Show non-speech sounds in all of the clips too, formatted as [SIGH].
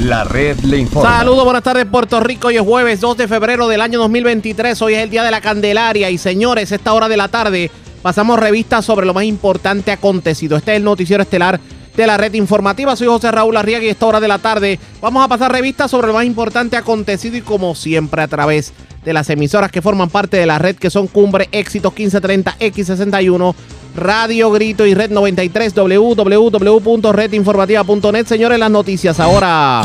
La red le informa. Saludos, buenas tardes Puerto Rico. Hoy es jueves 2 de febrero del año 2023. Hoy es el día de la Candelaria y señores, esta hora de la tarde pasamos revistas sobre lo más importante acontecido. Este es el noticiero estelar de la red informativa. Soy José Raúl Arriaga y esta hora de la tarde vamos a pasar revistas sobre lo más importante acontecido y como siempre a través de las emisoras que forman parte de la red que son Cumbre, Éxitos 1530, X61, Radio Grito y Red 93, www.redinformativa.net. Señores, las noticias ahora.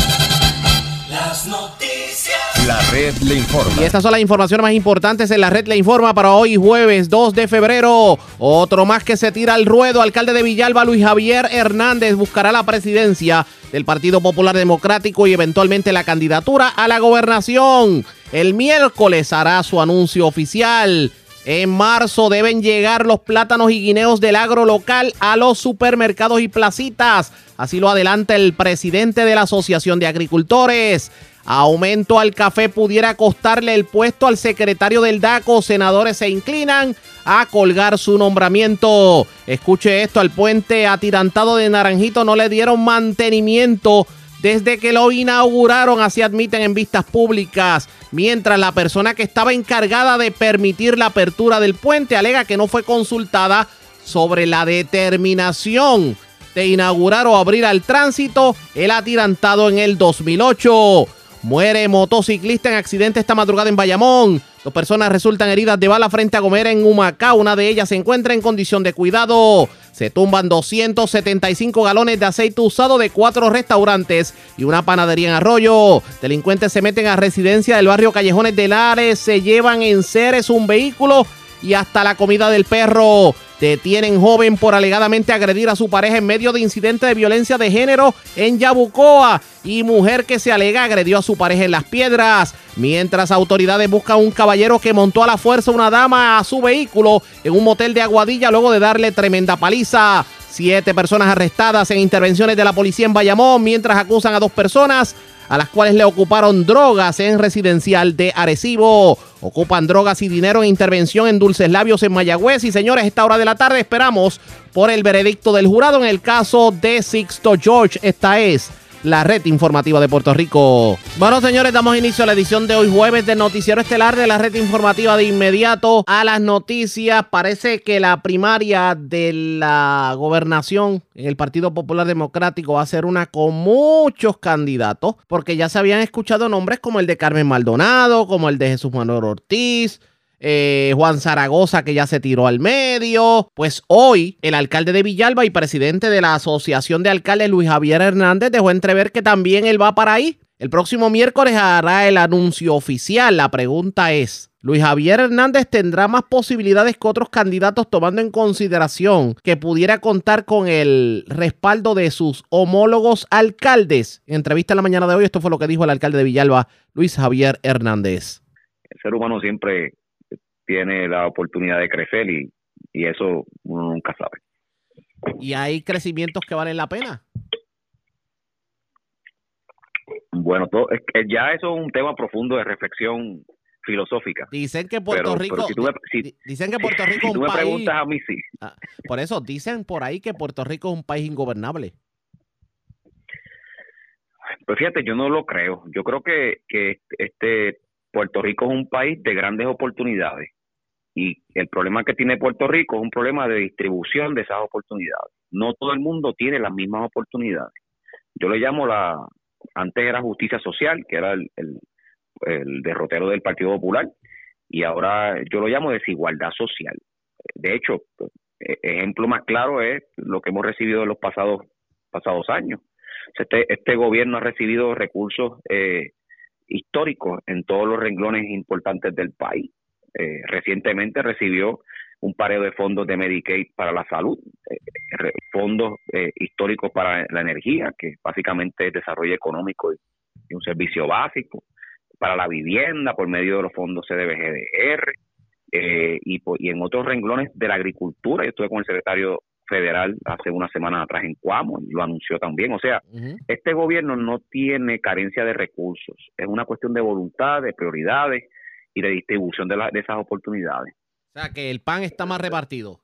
Las noticias. La red le informa. Y estas son las informaciones más importantes en la red Le Informa para hoy jueves 2 de febrero. Otro más que se tira al ruedo. Alcalde de Villalba, Luis Javier Hernández, buscará la presidencia del Partido Popular Democrático y eventualmente la candidatura a la gobernación. El miércoles hará su anuncio oficial. En marzo deben llegar los plátanos y guineos del agro local a los supermercados y placitas. Así lo adelanta el presidente de la Asociación de Agricultores. Aumento al café pudiera costarle el puesto al secretario del DACO. Senadores se inclinan a colgar su nombramiento. Escuche esto, al puente atirantado de Naranjito no le dieron mantenimiento desde que lo inauguraron, así admiten en vistas públicas, mientras la persona que estaba encargada de permitir la apertura del puente alega que no fue consultada sobre la determinación de inaugurar o abrir al tránsito el atirantado en el 2008. Muere motociclista en accidente esta madrugada en Bayamón. Dos personas resultan heridas de bala frente a Gomera en Humacao. Una de ellas se encuentra en condición de cuidado. Se tumban 275 galones de aceite usado de cuatro restaurantes y una panadería en Arroyo. Delincuentes se meten a residencia del barrio Callejones de Lares. Se llevan en seres un vehículo y hasta la comida del perro. Detienen joven por alegadamente agredir a su pareja en medio de incidente de violencia de género en Yabucoa. Y mujer que se alega agredió a su pareja en Las Piedras. Mientras autoridades buscan un caballero que montó a la fuerza una dama a su vehículo en un motel de Aguadilla luego de darle tremenda paliza. Siete personas arrestadas en intervenciones de la policía en Bayamón mientras acusan a dos personas a las cuales le ocuparon drogas en residencial de Arecibo. Ocupan drogas y dinero en intervención en Dulces Labios en Mayagüez. Y señores, esta hora de la tarde esperamos por el veredicto del jurado en el caso de Sixto George. Esta es la red informativa de Puerto Rico. Bueno, señores, damos inicio a la edición de hoy jueves del noticiero estelar de la red informativa de inmediato a las noticias. Parece que la primaria de la gobernación en el Partido Popular Democrático va a ser una con muchos candidatos, porque ya se habían escuchado nombres como el de Carmen Maldonado, como el de Jesús Manuel Ortiz, eh, Juan Zaragoza que ya se tiró al medio. Pues hoy el alcalde de Villalba y presidente de la Asociación de Alcaldes Luis Javier Hernández dejó entrever que también él va para ahí. El próximo miércoles hará el anuncio oficial. La pregunta es, ¿Luis Javier Hernández tendrá más posibilidades que otros candidatos tomando en consideración que pudiera contar con el respaldo de sus homólogos alcaldes? En entrevista en la mañana de hoy, esto fue lo que dijo el alcalde de Villalba, Luis Javier Hernández. El ser humano siempre tiene la oportunidad de crecer y, y eso uno nunca sabe. ¿Y hay crecimientos que valen la pena? Bueno, todo, es que ya eso es un tema profundo de reflexión filosófica. Dicen que Puerto Pero- Rico, pero si tú me- si- dicen que Puerto Rico si es tú un me país. preguntas a mí, sí. Ah, por eso dicen por ahí que Puerto Rico es un país ingobernable. Pues fíjate, yo no lo creo. Yo creo que, que este Puerto Rico es un país de grandes oportunidades. Y el problema que tiene Puerto Rico es un problema de distribución de esas oportunidades. No todo el mundo tiene las mismas oportunidades. Yo le llamo la, antes era justicia social, que era el, derrotero del Partido Popular, y ahora yo lo llamo desigualdad social. De hecho, e- ejemplo más claro es lo que hemos recibido en los pasados, pasados años. Este, este gobierno ha recibido recursos eh, históricos en todos los renglones importantes del país. Eh, recientemente recibió un pareo de fondos de Medicaid para la salud, eh, fondos eh, históricos para la energía, que básicamente es desarrollo económico y, y un servicio básico, para la vivienda por medio de los fondos CDBGDR, eh, y, y en otros renglones de la agricultura. Yo estuve con el secretario federal hace unas semanas atrás en Cuamo y lo anunció también. O sea, este gobierno no tiene carencia de recursos, es una cuestión de voluntad, de prioridades y de distribución de, la- de esas oportunidades. O sea, que el pan está más repartido.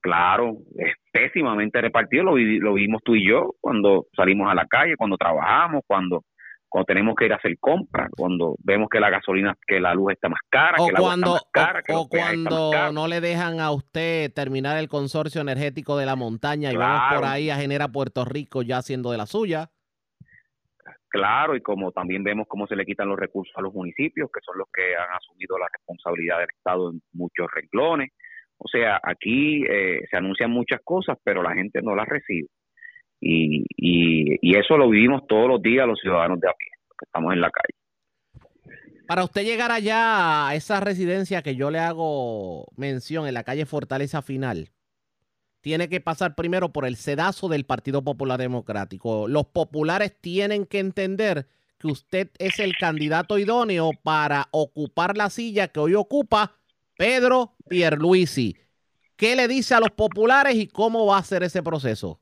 Claro, es pésimamente repartido, lo, vimos tú y yo cuando salimos a la calle, cuando trabajamos, cuando cuando tenemos que ir a hacer compras, cuando vemos que la gasolina, que la luz está más cara, O que agua cuando, está más cara, o, más cuando no le dejan a usted terminar el consorcio energético de la montaña y vamos por ahí a Genera Puerto Rico ya haciendo de la suya. Claro, y como también vemos cómo se le quitan los recursos a los municipios, que son los que han asumido la responsabilidad del Estado en muchos renglones. O sea, aquí eh, se anuncian muchas cosas, pero la gente no las recibe. Y, y, y eso lo vivimos todos los días los ciudadanos de a pie, que estamos en la calle. Para usted llegar allá a esa residencia que yo le hago mención en la calle Fortaleza Final, tiene que pasar primero por el sedazo del Partido Popular Democrático. Los populares tienen que entender que usted es el candidato idóneo para ocupar la silla que hoy ocupa Pedro Pierluisi. ¿Qué le dice a los populares y cómo va a ser ese proceso?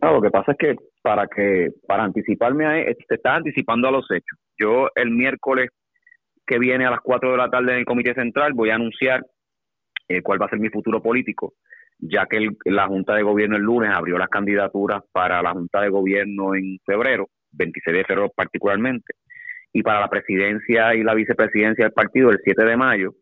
No, lo que pasa es que para que para anticiparme a te estás anticipando a los hechos. Yo el miércoles que viene a las 4 de la tarde en el Comité Central voy a anunciar eh, cuál va a ser mi futuro político, ya que el- la Junta de Gobierno el lunes abrió las candidaturas para la Junta de Gobierno en febrero, 26 de febrero particularmente, y para la presidencia y la vicepresidencia del partido el 7 de mayo.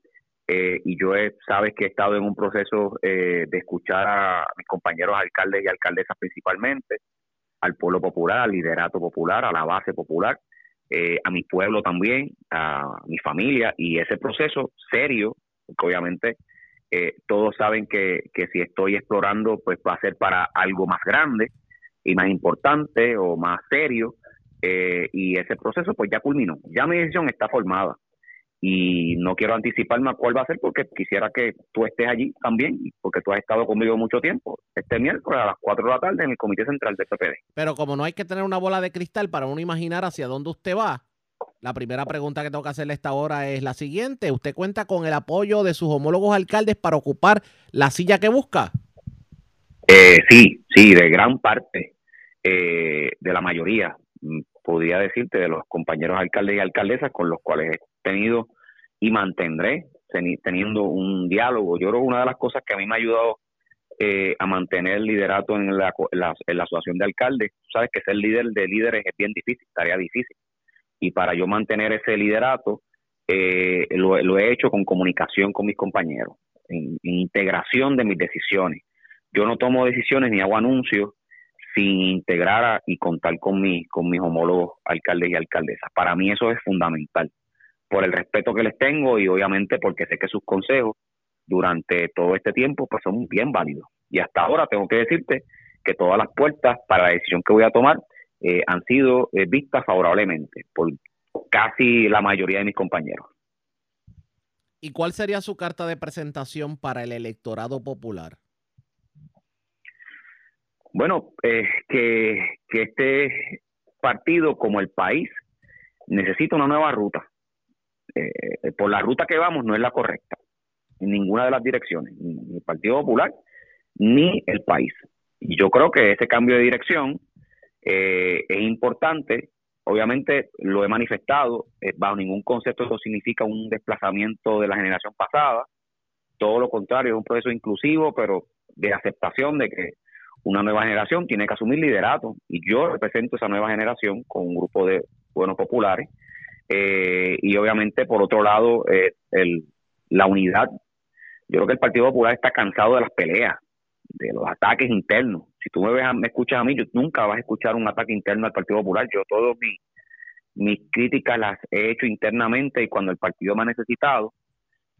eh, y yo he, sabes que he estado en un proceso eh, de escuchar a mis compañeros alcaldes y alcaldesas principalmente, al pueblo popular, al liderato popular, a la base popular, eh, a mi pueblo también, a mi familia, y ese proceso serio, porque obviamente eh, todos saben que, que si estoy explorando, pues va a ser para algo más grande y más importante o más serio, eh, y ese proceso pues ya culminó, ya mi decisión está formada. Y no quiero anticiparme a cuál va a ser porque quisiera que tú estés allí también, porque tú has estado conmigo mucho tiempo, este miércoles a las 4 de la tarde en el Comité Central del PPD. Pero como no hay que tener una bola de cristal para uno imaginar hacia dónde usted va, la primera pregunta que tengo que hacerle esta hora es la siguiente. ¿Usted cuenta con el apoyo de sus homólogos alcaldes para ocupar la silla que busca? Eh, sí, sí, de gran parte, eh, de la mayoría, mm, podría decirte, de los compañeros alcaldes y alcaldesas con los cuales he tenido y mantendré teni- teniendo un diálogo. Yo creo que una de las cosas que a mí me ha ayudado eh, a mantener el liderato en la, en la, asociación de alcaldes, sabes que ser líder de líderes es bien difícil, tarea difícil. Y para yo mantener ese liderato, eh, lo, he hecho con comunicación con mis compañeros, en- integración de mis decisiones yo no tomo decisiones ni hago anuncios sin integrar y contar con, mi, con mis homólogos alcaldes y alcaldesas. Para mí eso es fundamental, por el respeto que les tengo y obviamente porque sé que sus consejos durante todo este tiempo pues son bien válidos. Y hasta ahora tengo que decirte que todas las puertas para la decisión que voy a tomar eh, han sido eh, vistas favorablemente por casi la mayoría de mis compañeros. ¿Y cuál sería su carta de presentación para el electorado popular? Bueno, eh, que, que este partido como el país necesita una nueva ruta. Eh, por la ruta que vamos no es la correcta en ninguna de las direcciones, ni el Partido Popular ni el país. Y yo creo que ese cambio de dirección eh, es importante. Obviamente lo he manifestado, eh, bajo ningún concepto eso significa un desplazamiento de la generación pasada. Todo lo contrario, es un proceso inclusivo, pero de aceptación de que una nueva generación tiene que asumir liderato y yo represento esa nueva generación con un grupo de buenos populares eh, y obviamente por otro lado eh, el, la unidad yo creo que el Partido Popular está cansado de las peleas de los ataques internos si tú me ves me escuchas a mí yo nunca vas a escuchar un ataque interno al Partido Popular yo todos mis mis críticas las he hecho internamente y cuando el partido me ha necesitado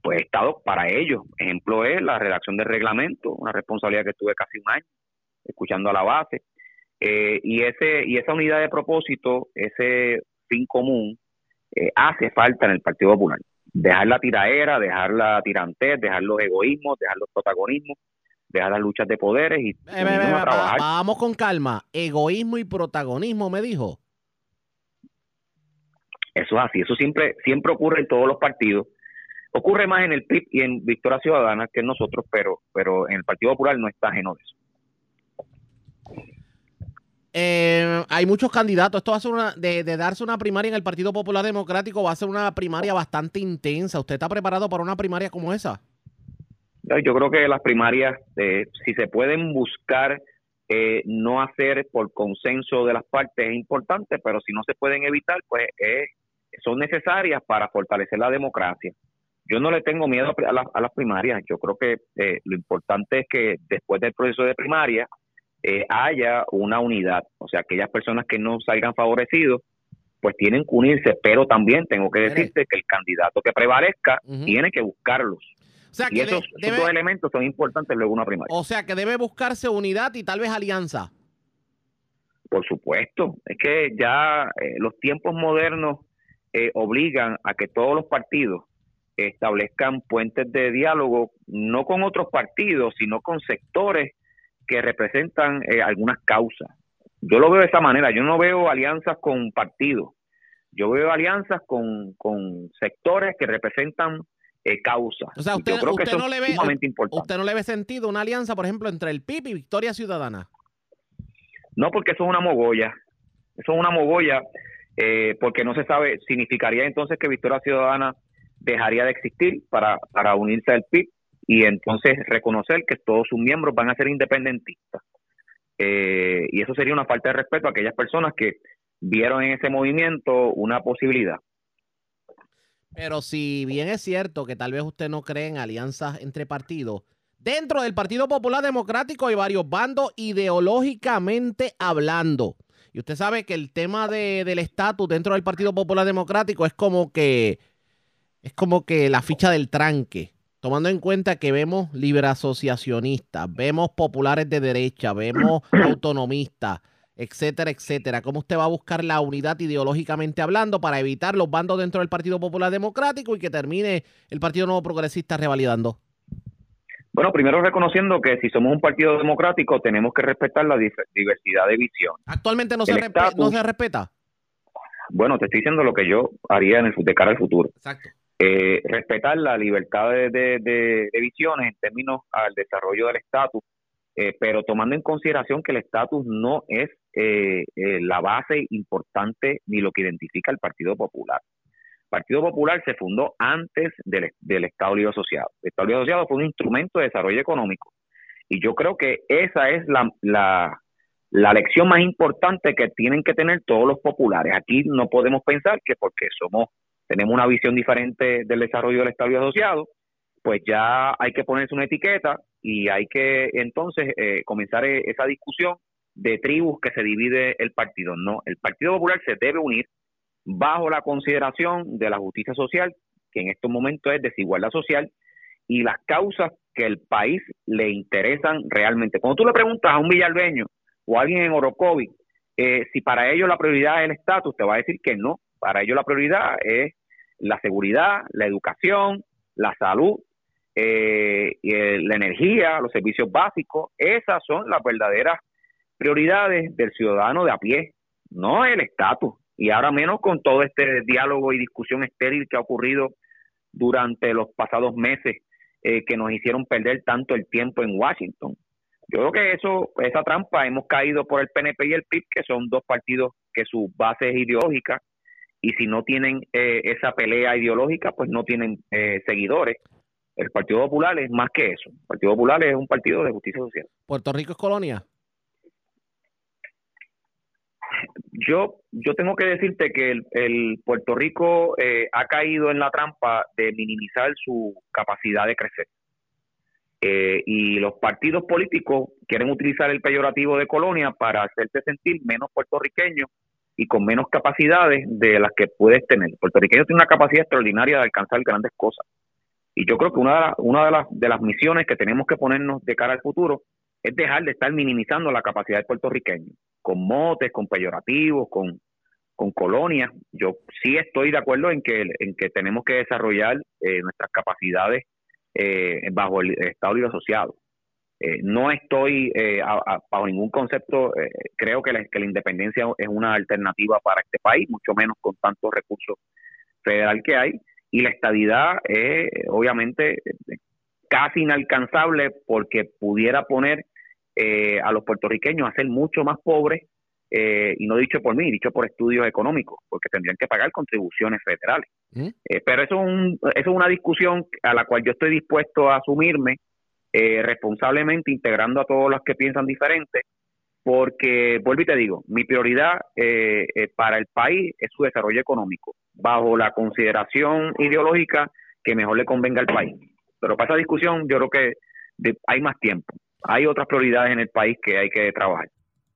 pues he estado para ellos ejemplo es la redacción del reglamento una responsabilidad que tuve casi un año escuchando a la base. Eh, y ese y esa unidad de propósito, ese fin común, eh, hace falta en el Partido Popular. Dejar la tiraera, dejar la tirantez, dejar los egoísmos, dejar los protagonismos, dejar las luchas de poderes y Eh, a trabajar. va- vamos con calma. Egoísmo y protagonismo, me dijo. Eso es así, eso siempre siempre ocurre en todos los partidos. Ocurre más en el PIB y en Victoria Ciudadana que en nosotros, pero pero en el Partido Popular no está ajeno de eso. Eh, hay muchos candidatos. Esto va a ser una, de, de darse una primaria en el Partido Popular Democrático, va a ser una primaria bastante intensa. ¿Usted está preparado para una primaria como esa? Yo creo que las primarias, eh, si se pueden buscar eh, no hacer por consenso de las partes es importante, pero si no se pueden evitar, pues eh, son necesarias para fortalecer la democracia. Yo no le tengo miedo a, la- a las primarias. Yo creo que eh, lo importante es que después del proceso de primaria eh, haya una unidad. O sea, aquellas personas que no salgan favorecidos, pues tienen que unirse. Pero también tengo que decirte que el candidato que prevalezca tiene que buscarlos. O sea, Y que esos, de- esos debe, dos elementos son importantes luego una primaria. o sea, que debe buscarse unidad y tal vez alianza. Por supuesto, es que ya eh, los tiempos modernos eh, obligan a que todos los partidos establezcan puentes de diálogo, no con otros partidos, sino con sectores que representan eh, algunas causas. Yo lo veo de esa manera, yo no veo alianzas con partidos, yo veo alianzas con, con sectores que representan eh, causas. O sea, usted- yo creo que usted no le ve- sumamente importante. ¿Usted no le ve sentido una alianza, por ejemplo, entre el PIB y Victoria Ciudadana? No, porque eso es una mogolla. Eso es una mogolla, eh, porque no se sabe, significaría entonces que Victoria Ciudadana dejaría de existir para, para unirse al PIB y entonces reconocer que todos sus miembros van a ser independentistas. Eh, y eso sería una falta de respeto a aquellas personas que vieron en ese movimiento una posibilidad. Pero si bien es cierto que tal vez usted no cree en alianzas entre partidos, dentro del Partido Popular Democrático hay varios bandos ideológicamente hablando. Y usted sabe que el tema de- del estatus dentro del Partido Popular Democrático es como que es como que la ficha del tranque. Tomando en cuenta que vemos libre asociacionistas, vemos populares de derecha, vemos [CLEARS THROAT] autonomistas, etcétera, etcétera. ¿Cómo usted va a buscar la unidad ideológicamente hablando para evitar los bandos dentro del Partido Popular Democrático y que termine el Partido Nuevo Progresista revalidando? Bueno, primero reconociendo que si somos un partido democrático tenemos que respetar la diversidad de visión. Actualmente no se, estatus. no se respeta. Bueno, te estoy diciendo lo que yo haría en el, de cara al futuro. Exacto. eh, respetar la libertad de, de- de- de visiones en términos al desarrollo del estatus, eh, pero tomando en consideración que el estatus no es eh, eh, la base importante ni lo que identifica el Partido Popular. El Partido Popular se fundó antes del, Estado Libre Asociado. El Estado Libre Asociado fue un instrumento de desarrollo económico y yo creo que esa es la, la, la lección más importante que tienen que tener todos los populares. Aquí no podemos pensar que porque somos tenemos una visión diferente del desarrollo del Estado Libre Asociado, pues ya hay que ponerse una etiqueta y hay que entonces eh, comenzar eh, esa discusión de tribus que se divide el partido. No, el Partido Popular se debe unir bajo la consideración de la justicia social, que en estos momentos es desigualdad social, y las causas que el país le interesan realmente. Cuando tú le preguntas a un villalbeño o a alguien en Orocovi eh, si para ellos la prioridad es el estatus, te va a decir que no. Para ellos la prioridad es la seguridad, la educación, la salud, eh, la energía, los servicios básicos. Esas son las verdaderas prioridades del ciudadano de a pie, no el estatus. Y ahora menos con todo este diálogo y discusión estéril que ha ocurrido durante los pasados meses eh, que nos hicieron perder tanto el tiempo en Washington. Yo creo que eso, esa trampa hemos caído por el PNP y el PIB, que son dos partidos que su base es ideológica, y si no tienen eh, esa pelea ideológica, pues no tienen eh, seguidores. El Partido Popular es más que eso. El Partido Popular es un partido de justicia social. Puerto Rico es colonia. Yo, yo tengo que decirte que el, Puerto Rico eh, ha caído en la trampa de minimizar su capacidad de crecer. Eh, y los partidos políticos quieren utilizar el peyorativo de colonia para hacerte sentir menos puertorriqueño y con menos capacidades de las que puedes tener. El puertorriqueño tiene una capacidad extraordinaria de alcanzar grandes cosas. Y yo creo que una de, una de, las, de las misiones que tenemos que ponernos de cara al futuro es dejar de estar minimizando la capacidad del puertorriqueño, con motes, con peyorativos, con, con colonias. Yo sí estoy de acuerdo en que, en que tenemos que desarrollar eh, nuestras capacidades eh, bajo el Estado Libre Asociado. Eh, no estoy eh, a- bajo ningún concepto, eh, creo que la, independencia es una alternativa para este país, mucho menos con tantos recursos federal que hay, y la estadidad es obviamente casi inalcanzable porque pudiera poner eh, a los puertorriqueños a ser mucho más pobres, eh, y no dicho por mí, dicho por estudios económicos, porque tendrían que pagar contribuciones federales. ¿Mm? Eh, pero eso es, un, eso es una discusión a la cual yo estoy dispuesto a asumirme eh, responsablemente, integrando a todos los que piensan diferente, porque, vuelvo y te digo, mi prioridad para el país es su desarrollo económico, bajo la consideración ideológica que mejor le convenga al país. Pero para esa discusión yo creo que de- hay más tiempo. Hay otras prioridades en el país que hay que trabajar.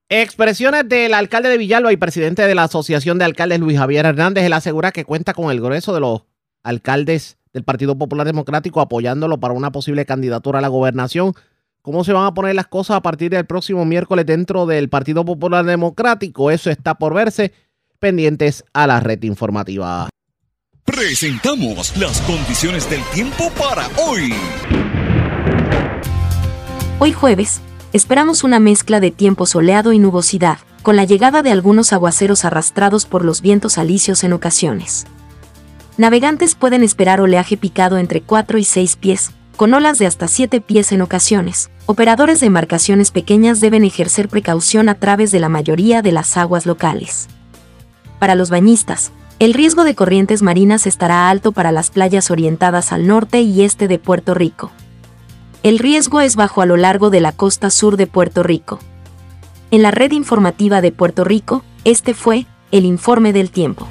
Expresiones del alcalde de Villalba y presidente de la Asociación de Alcaldes, Luis Javier Hernández. Él asegura que cuenta con el grueso de los alcaldes del Partido Popular Democrático apoyándolo para una posible candidatura a la gobernación. ¿Cómo se van a poner las cosas a partir del próximo miércoles dentro del Partido Popular Democrático? Eso está por verse. Pendientes a la red informativa. Presentamos las condiciones del tiempo para hoy. Hoy jueves, esperamos una mezcla de tiempo soleado y nubosidad, con la llegada de algunos aguaceros arrastrados por los vientos alisios en ocasiones. Navegantes pueden esperar oleaje picado entre 4 y 6 pies, con olas de hasta 7 pies en ocasiones. Operadores de embarcaciones pequeñas deben ejercer precaución a través de la mayoría de las aguas locales. Para los bañistas, el riesgo de corrientes marinas estará alto para las playas orientadas al norte y este de Puerto Rico. El riesgo es bajo a lo largo de la costa sur de Puerto Rico. En la red informativa de Puerto Rico, este fue el informe del tiempo.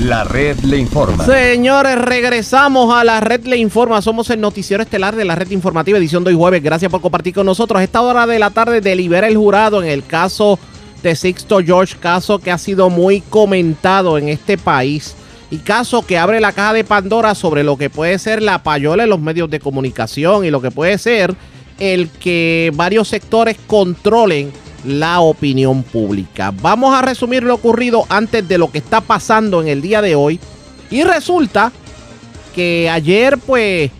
La red le informa. Señores, regresamos a la red Le Informa. Somos el noticiero estelar de la red informativa, edición de hoy jueves. Gracias por compartir con nosotros. Esta hora de la tarde delibera el jurado en el caso de Sixto George, caso que ha sido muy comentado en este país y caso que abre la caja de Pandora sobre lo que puede ser la payola en los medios de comunicación y lo que puede ser el que varios sectores controlen la opinión pública. Vamos a resumir lo ocurrido antes de lo que está pasando en el día de hoy. Y resulta que ayer pues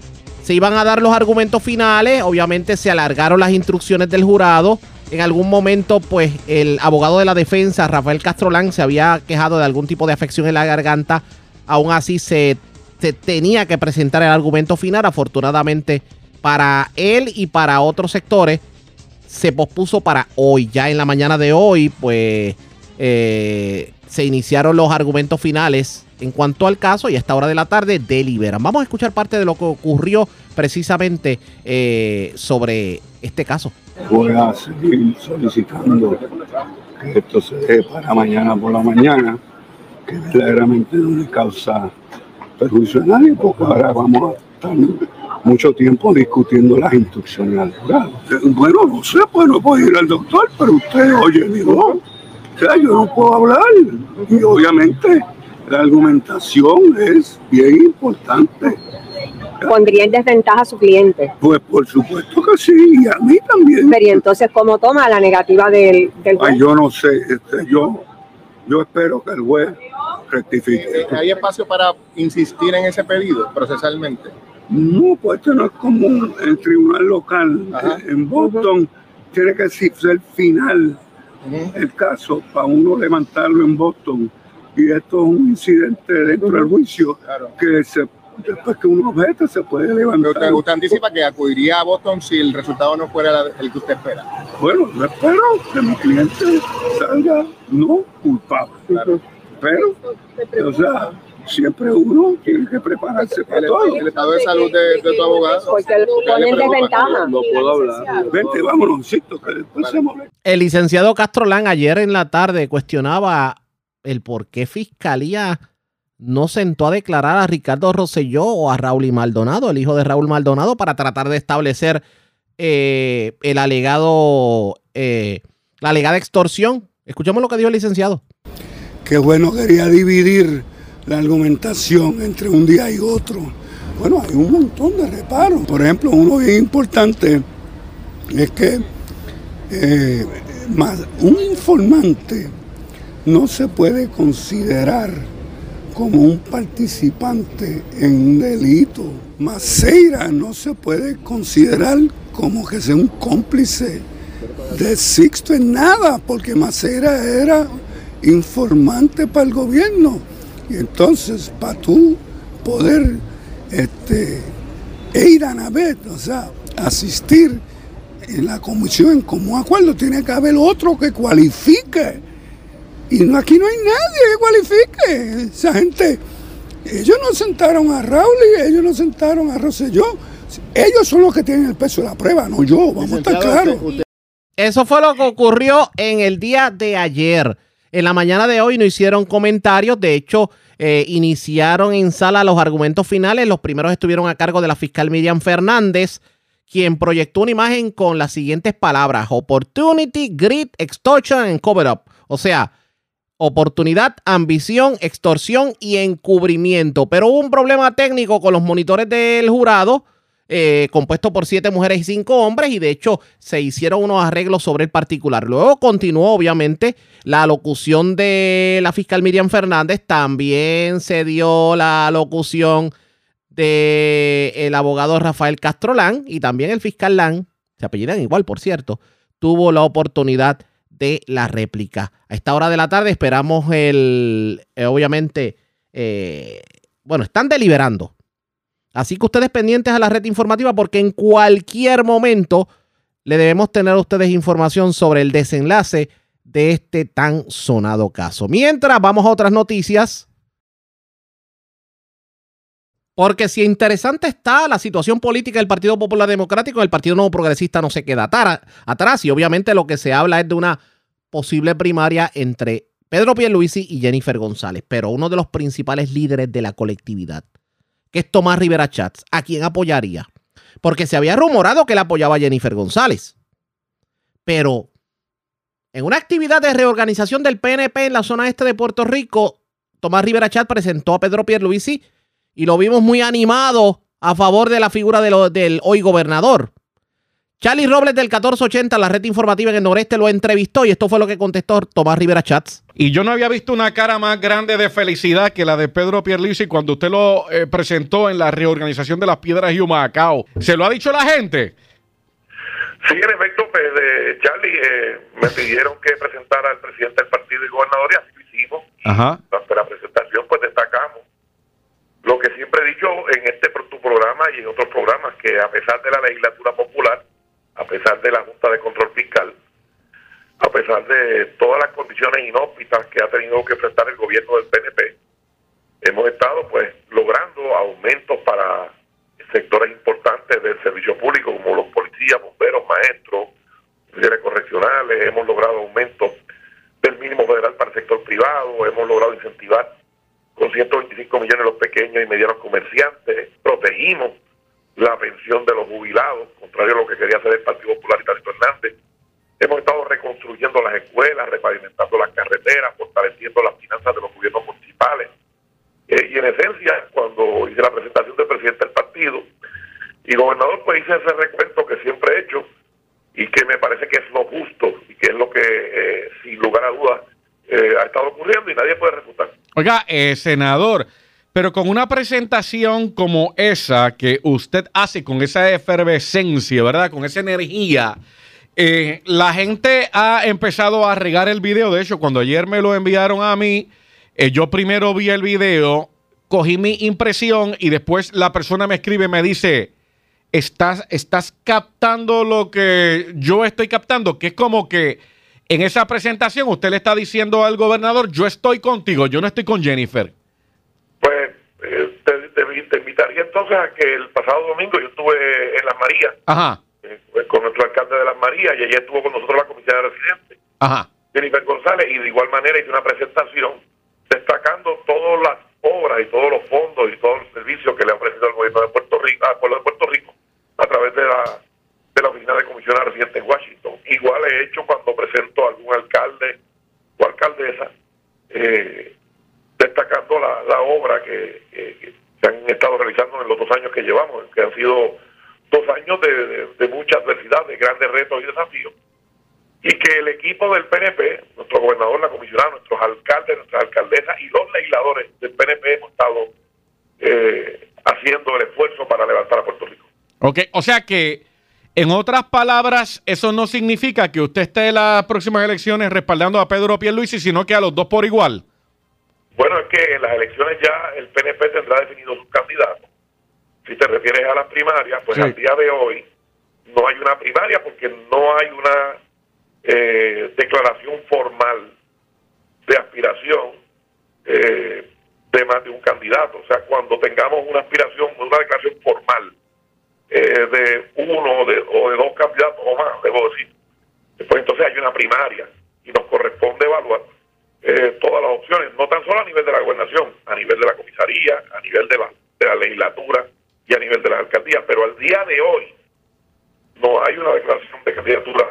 se iban a dar los argumentos finales, obviamente se alargaron las instrucciones del jurado. En algún momento pues el abogado de la defensa, Rafael Castrolán, se había quejado de algún tipo de afección en la garganta. Aún así se, tenía que presentar el argumento final. Afortunadamente para él y para otros sectores se pospuso para hoy. Ya en la mañana de hoy, pues eh, se iniciaron los argumentos finales en cuanto al caso y a esta hora de la tarde deliberan. Vamos a escuchar parte de lo que ocurrió precisamente eh, sobre este caso. Voy a seguir solicitando que esto se dé para mañana por la mañana, que verdaderamente no le causa perjuicio a nadie, porque ahora vamos a estar mucho tiempo discutiendo las instrucciones al jurado. Bueno, no sé, pues no puedo ir al doctor, pero usted oye mi voz. O sea, yo no puedo hablar. Y obviamente la argumentación es bien importante. Pondría en desventaja a su cliente. Pues por supuesto que sí, y a mí también. Pero ¿y entonces, ¿cómo toma la negativa del, del juez? Ay, yo no sé, este, yo, yo espero que el juez rectifique. ¿Hay espacio para insistir en ese pedido procesalmente? No, pues esto no es como un- el tribunal local Ajá. eh, en Boston. Tiene que ser final el caso para uno levantarlo en Boston. Y esto es un incidente dentro del juicio Claro. que se, después que uno objeta se puede Pero levantar. usted, usted anticipa que acudiría a Boston si el resultado no fuera la- el que usted espera. Bueno, yo espero que mi cliente salga no culpable. Claro. Pero, o sea, siempre uno tiene que prepararse para El, todo. el estado de salud de, de tu abogado. Porque lo ¿qué le pone en preocupa? desventaja. No puedo hablar. Vente, vámonos, insisto, que después se molesta. El licenciado Castrolán ayer en la tarde cuestionaba el por qué Fiscalía no sentó a declarar a Ricardo Rosselló o a Raúl y Maldonado, el hijo de Raúl Maldonado, para tratar de establecer eh, el alegado, eh, la alegada extorsión. Escuchemos lo que dijo el licenciado. que bueno quería dividir la argumentación entre un día y otro. Bueno, hay un montón de reparos. Por ejemplo, uno bien importante es que eh, un informante no se puede considerar como un participante en un delito. Maceira no se puede considerar como que sea un cómplice de Sixto en nada, porque Maceira era informante para el gobierno. Y entonces, para tú poder este, ir a Navet, o sea, asistir en la comisión común acuerdo, tiene que haber otro que cualifique. Y no, aquí no hay nadie que cualifique. Esa gente, ellos no sentaron a Raúl y ellos no sentaron a Rosselló. Ellos son los que tienen el peso de la prueba, no yo, vamos a estar claros. Eso fue lo que ocurrió en el día de ayer. En la mañana de hoy no hicieron comentarios. De hecho, eh, iniciaron en sala los argumentos finales. Los primeros estuvieron a cargo de la fiscal Miriam Fernández, quien proyectó una imagen con las siguientes palabras: opportunity, greed, extortion and cover up. O sea, oportunidad, ambición, extorsión y encubrimiento. Pero hubo un problema técnico con los monitores del jurado, eh, compuesto por siete mujeres y cinco hombres, y de hecho se hicieron unos arreglos sobre el particular. Luego continuó, obviamente, la locución de la fiscal Miriam Fernández. También se dio la locución del abogado Rafael Castrolán y también el fiscal Lan, se apellidan igual, por cierto, tuvo la oportunidad de la réplica. A esta hora de la tarde esperamos el, eh, obviamente, eh, bueno, están deliberando. Así que ustedes pendientes a la red informativa porque en cualquier momento le debemos tener a ustedes información sobre el desenlace de este tan sonado caso. Mientras vamos a otras noticias. Porque si interesante está la situación política del Partido Popular Democrático, el Partido Nuevo Progresista no se queda atrás y obviamente lo que se habla es de una posible primaria entre Pedro Pierluisi y Jennifer González, pero uno de los principales líderes de la colectividad, que es Tomás Rivera Chats, ¿a quién apoyaría? Porque se había rumorado que él apoyaba a Jennifer González. Pero en una actividad de reorganización del PNP en la zona este de Puerto Rico, Tomás Rivera Chat presentó a Pedro Pierluisi y lo vimos muy animado a favor de la figura de del hoy gobernador. Charlie Robles del 1480, la red informativa en el noreste, lo entrevistó y esto fue lo que contestó Tomás Rivera Chats. Y yo no había visto una cara más grande de felicidad que la de Pedro Pierluisi cuando usted lo eh, presentó en la reorganización de las piedras y Humacao. ¿Se lo ha dicho la gente? Sí, en efecto, pues, eh, Charlie, eh, me pidieron que presentara al presidente del partido y gobernador y así lo hicimos. Ajá. Durante la presentación, pues destacamos lo que siempre he dicho en este tu programa y en otros programas, que a pesar de la legislatura popular, a pesar de la Junta de Control Fiscal, a pesar de todas las condiciones inhóspitas que ha tenido que enfrentar el gobierno del PNP, hemos estado pues logrando aumentos para sectores importantes del servicio público como los policías, bomberos, maestros, oficiales correccionales, hemos logrado aumentos del mínimo federal para el sector privado, hemos logrado incentivar con 125 millones los pequeños y medianos comerciantes, protegimos la pensión de los jubilados, contrario a lo que quería hacer el Partido Popular y Tatito Hernández. Hemos estado reconstruyendo las escuelas, repavimentando las carreteras, fortaleciendo las finanzas de los gobiernos municipales. Eh, y en esencia, cuando hice la presentación del presidente del partido y gobernador, pues hice ese recuento que siempre he hecho y que me parece que es lo justo y que es lo que, eh, sin lugar a dudas, eh, ha estado ocurriendo y nadie puede refutar. Eh, senador, pero con una presentación como esa que usted hace con esa efervescencia, ¿verdad? Con esa energía, eh, la gente ha empezado a regar el video. De hecho, cuando ayer me lo enviaron a mí, eh, yo primero vi el video, cogí mi impresión y después la persona me escribe y me dice, estás, estás captando lo que yo estoy captando, que es como que en esa presentación usted le está diciendo al gobernador, yo estoy contigo, yo no estoy con Jennifer. Pues eh, te, te- te invitaría entonces a que el pasado domingo yo estuve en Las Marías Ajá, eh, con nuestro alcalde de Las Marías y ayer estuvo con nosotros la comisaria de residentes, ajá. Jennifer González, y de igual manera hice una presentación destacando todas las obras y todos los fondos y todos los servicios que le ha ofrecido el gobierno de Puerto Rico, al pueblo de Puerto Rico, a través de la, de la oficina de comisionada residente en Washington. Igual he hecho cuando presento a algún alcalde o alcaldesa, eh, destacando la, la obra que, se han estado realizando en los dos años que llevamos, que han sido dos años de mucha adversidad, de grandes retos y desafíos, y que el equipo del PNP, nuestro gobernador, la comisionada, nuestros alcaldes, nuestras alcaldesas y los legisladores del PNP hemos estado eh, haciendo el esfuerzo para levantar a Puerto Rico. Ok, o sea que, en otras palabras, eso no significa que usted esté en las próximas elecciones respaldando a Pedro Pierluisi, sino que a los dos por igual. Bueno, es que en las elecciones ya el PNP tendrá definido sus candidatos. Si te refieres a las primarias, pues Sí. al día de hoy no hay una primaria porque no hay una eh, declaración formal de aspiración eh, de más de un candidato. O sea, cuando tengamos una aspiración, una declaración formal eh, de uno de, o de dos candidatos o más, debo decir. Pues entonces hay una primaria y nos corresponde evaluar eh, todas las opciones, no tan solo a nivel de la gobernación, a nivel de la comisaría, a nivel de la, de la legislatura y a nivel de la alcaldía, pero al día de hoy no hay una declaración de candidatura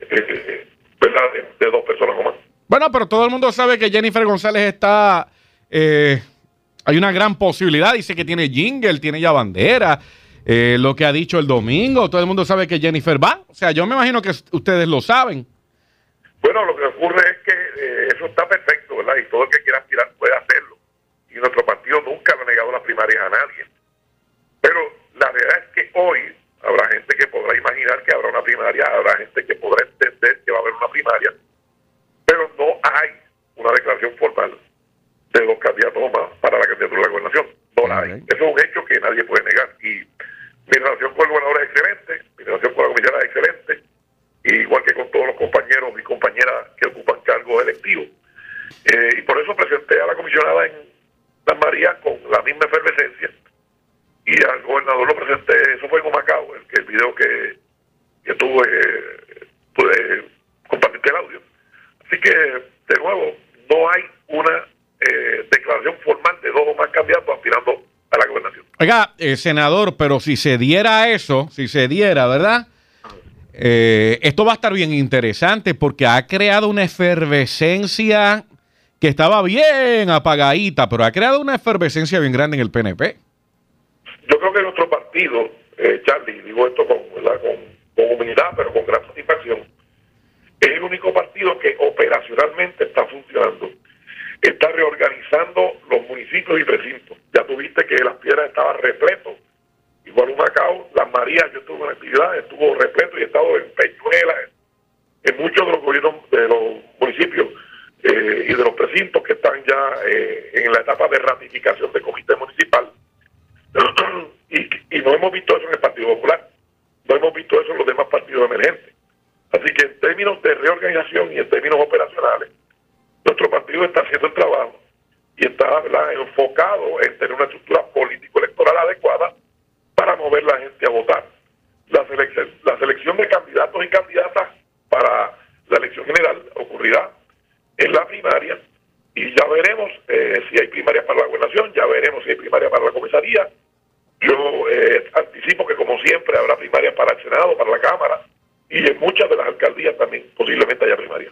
eh, ¿verdad? De, de dos personas o más. Bueno, pero todo el mundo sabe que Jennifer González está. eh, hay una gran posibilidad. Dice que tiene jingle, tiene ya bandera. Eh, lo que ha dicho el domingo. Todo el mundo sabe que Jennifer va. O sea, yo me imagino que ustedes lo saben. Bueno, lo que ocurre es que eh, eso está perfecto, ¿verdad? Y todo el que quiera aspirar puede hacerlo. Y nuestro partido nunca le ha negado las primarias a nadie. Pero la realidad es que hoy habrá gente que podrá imaginar que habrá una primaria, habrá gente que podrá entender que va a haber una primaria, pero no hay una declaración formal de dos candidatos más para la candidatura de la gobernación. No la hay. Eso es un hecho que nadie puede negar. Y mi relación con el gobernador es excelente, mi relación con la comisaria es excelente, igual que con todos los compañeros y compañeras que ocupan cargos electivos. Eh, y por eso presenté a la comisionada en San María con la misma efervescencia y al gobernador lo presenté, eso fue en Humacao, el, el video que, que tuve, pude compartir el audio. Así que, de nuevo, no hay una eh, declaración formal de dos o más candidatos aspirando a la gobernación. Oiga, eh, senador, pero si se diera eso, si se diera, ¿verdad? Eh, esto va a estar bien interesante porque ha creado una efervescencia que estaba bien apagadita, pero ha creado una efervescencia bien grande en el PNP. Yo creo que nuestro partido, eh, Charlie, digo esto con, con humildad, pero con gran satisfacción, es el único partido que operacionalmente está funcionando. Está reorganizando los municipios y precintos. Ya tuviste que Las Piedras estaba repleto. Igual un Macao, Las Marías, yo estuve en actividad, estuvo repleto y he estado en Peñuela, en muchos de los gobiernos de los municipios eh, y de los precintos que están ya eh, en la etapa de ratificación del comité municipal. [CLEARS THROAT] y no hemos visto eso en el Partido Popular, no hemos visto eso en los demás partidos emergentes. Así que en términos de reorganización y en términos operacionales, nuestro partido está haciendo el trabajo y está enfocado en tener una estructura político-electoral adecuada para mover la gente a votar. La selección, la selección de candidatos y candidatas para la elección general ocurrirá en la primaria y ya veremos eh, si hay primaria para la gobernación, ya veremos si hay primaria para la comisaría. Yo eh, anticipo que como siempre habrá primaria para el Senado, para la Cámara y en muchas de las alcaldías también posiblemente haya primaria.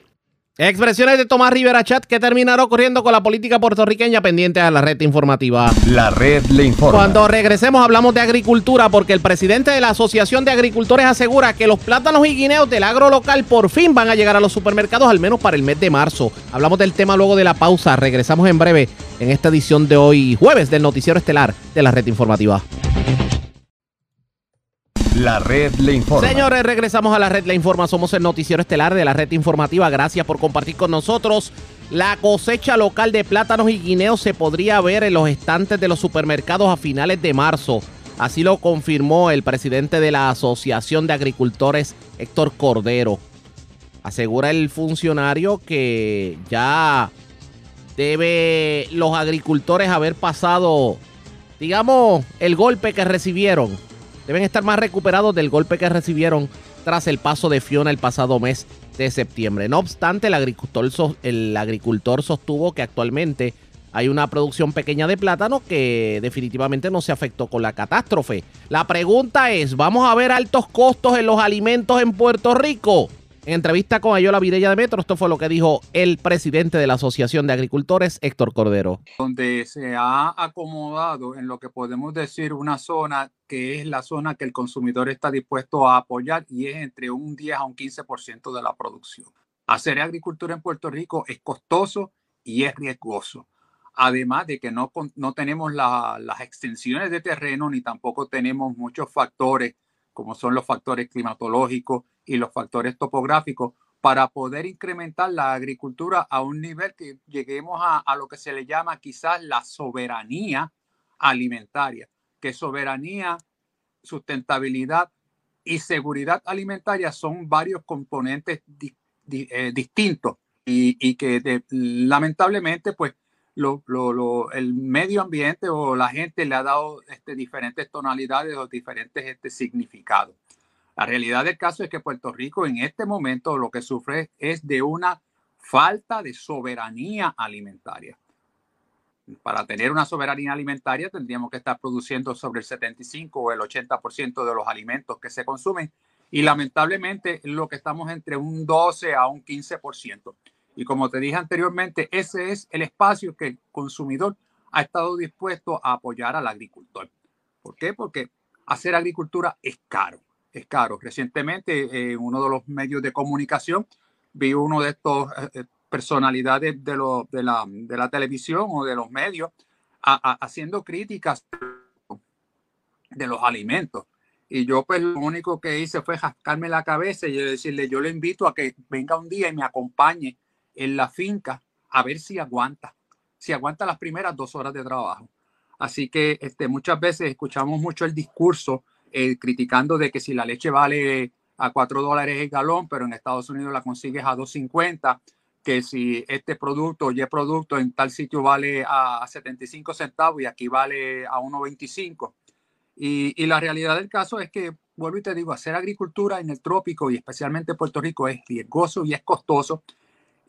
Expresiones de Tomás Rivera Chat que terminará ocurriendo con la política puertorriqueña pendiente a la red informativa. La red le informa. Cuando regresemos hablamos de agricultura porque el presidente de la Asociación de Agricultores asegura que los plátanos y guineos del agro local por fin van a llegar a los supermercados al menos para el mes de marzo. Hablamos del tema luego de la pausa. Regresamos en breve en esta edición de hoy jueves del noticiero estelar de la red informativa. La red le informa. Señores, regresamos a la red La Informa. Somos el noticiero estelar de la red informativa. Gracias por compartir con nosotros. La cosecha local de plátanos y guineos se podría ver en los estantes de los supermercados a finales de marzo. Así lo confirmó el presidente de la Asociación de Agricultores, Héctor Cordero. Asegura el funcionario que ya debe los agricultores haber pasado, digamos, el golpe que recibieron deben estar más recuperados del golpe que recibieron tras el paso de Fiona el pasado mes de septiembre. No obstante, el agricultor, sostuvo que actualmente hay una producción pequeña de plátano que definitivamente no se afectó con la catástrofe. La pregunta es, ¿vamos a ver altos costos en los alimentos en Puerto Rico? En entrevista con Ayola Virella de Metro, esto fue lo que dijo el presidente de la Asociación de Agricultores, Héctor Cordero. donde se ha acomodado en lo que podemos decir una zona que es la zona que el consumidor está dispuesto a apoyar y es entre un 10 a un 15% de la producción. Hacer agricultura en Puerto Rico es costoso y es riesgoso. Además de que no, no tenemos la- las extensiones de terreno ni tampoco tenemos muchos factores como son los factores climatológicos y los factores topográficos para poder incrementar la agricultura a un nivel que lleguemos a, lo que se le llama quizás la soberanía alimentaria, que soberanía, sustentabilidad y seguridad alimentaria son varios componentes eh, distintos y, que lamentablemente pues el medio ambiente o la gente le ha dado este, diferentes tonalidades o diferentes este, significados. La realidad del caso es que Puerto Rico en este momento lo que sufre es de una falta de soberanía alimentaria. Para tener una soberanía alimentaria tendríamos que estar produciendo sobre el 75 o el 80% de los alimentos que se consumen y lamentablemente lo que estamos entre un 12 a un 15%. Y como te dije anteriormente, ese es el espacio que el consumidor ha estado dispuesto a apoyar al agricultor. ¿Por qué? Porque hacer agricultura es caro, es caro. Recientemente en uno de los medios de comunicación vi uno de estos eh, eh, personalidades de, lo, de, la, de, la, televisión o de los medios a, a, haciendo críticas de los alimentos. Y yo pues lo único que hice fue jascarme la cabeza y decirle, yo le invito a que venga un día y me acompañe en la finca a ver si aguanta, si aguanta las primeras dos horas de trabajo. Así que este, muchas veces escuchamos mucho el discurso eh, criticando de que si la leche vale a 4 dólares el galón, pero en Estados Unidos la consigues a 2.50, que si este producto o producto en tal sitio vale a 75 centavos y aquí vale a 1.25. Y, y, la realidad del caso es que, vuelvo y te digo, hacer agricultura en el trópico y especialmente en Puerto Rico es riesgoso y es costoso.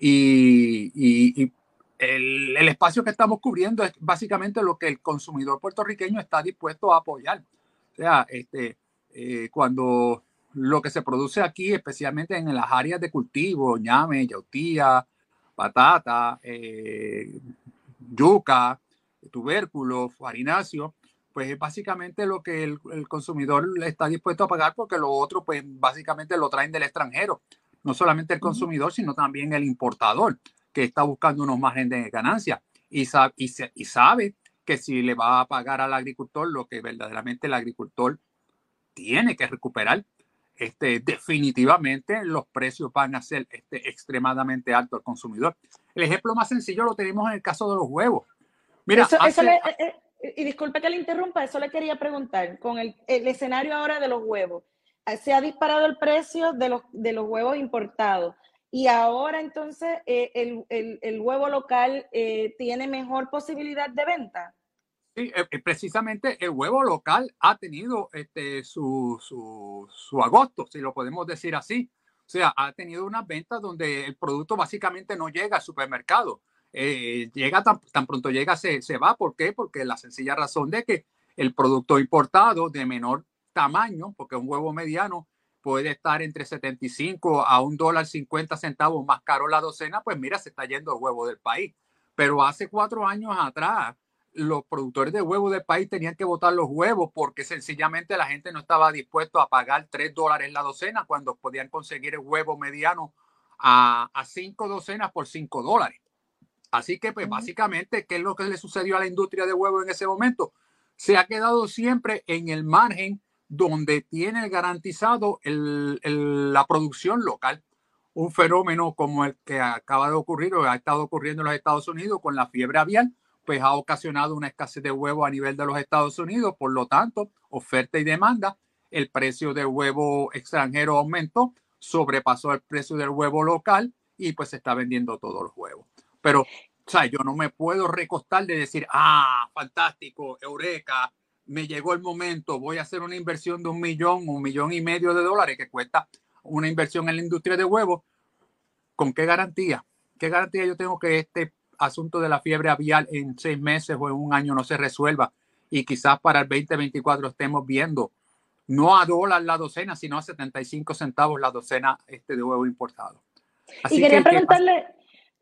Y, el, espacio que estamos cubriendo es básicamente lo que el consumidor puertorriqueño está dispuesto a apoyar. O sea, este, eh, cuando lo que se produce aquí, especialmente en las áreas de cultivo, ñame, yautía, patata, eh, yuca, tubérculo, farináceo, pues es básicamente lo que el, el, consumidor está dispuesto a pagar porque lo otro, pues básicamente lo traen del extranjero. No solamente el consumidor, sino también el importador, que está buscando unos márgenes de ganancia y sabe, y, se, y sabe que si le va a pagar al agricultor lo que verdaderamente el agricultor tiene que recuperar, este, definitivamente los precios van a ser este, extremadamente altos al consumidor. El ejemplo más sencillo lo tenemos en el caso de los huevos. Mira, eso, hace... eso le, eh, eh, y disculpe que le interrumpa, eso le quería preguntar, con el, el, escenario ahora de los huevos, se ha disparado el precio de los, de los huevos importados y ahora entonces eh, el, el, el, huevo local eh, tiene mejor posibilidad de venta. Sí, eh, precisamente el huevo local ha tenido este, su, su, su, agosto, si lo podemos decir así. O sea, ha tenido unas ventas donde el producto básicamente no llega al supermercado. Eh, llega tan, tan, pronto llega, se, se va. ¿Por qué? Porque la sencilla razón de que el producto importado de menor tamaño, porque un huevo mediano puede estar entre 75 a un dólar 50 centavos más caro la docena, pues mira, se está yendo el huevo del país. Pero hace cuatro años atrás, los productores de huevos del país tenían que botar los huevos porque sencillamente la gente no estaba dispuesto a pagar 3 dólares la docena cuando podían conseguir el huevo mediano a, a cinco docenas por 5 dólares. Así que, pues, básicamente, ¿qué es lo que le sucedió a la industria de huevos en ese momento? Se ha quedado siempre en el margen donde tiene garantizado el, el, la producción local. Un fenómeno como el que acaba de ocurrir o ha estado ocurriendo en los Estados Unidos con la fiebre aviar, pues ha ocasionado una escasez de huevo a nivel de los Estados Unidos. Por lo tanto, oferta y demanda, el precio del huevo extranjero aumentó, sobrepasó el precio del huevo local y pues se está vendiendo todos los huevos. Pero, o yo no me puedo recostar de decir, ah, fantástico, eureka, me llegó el momento, voy a hacer una inversión de un millón, un millón y medio de dólares que cuesta una inversión en la industria de huevos. ¿Con qué garantía? ¿Qué garantía yo tengo que este asunto de la fiebre aviar en seis meses o en un año no se resuelva y quizás para el 2024 estemos viendo no a dólar la docena, sino a 75 centavos la docena este de huevo importado. Así y quería que, preguntarle,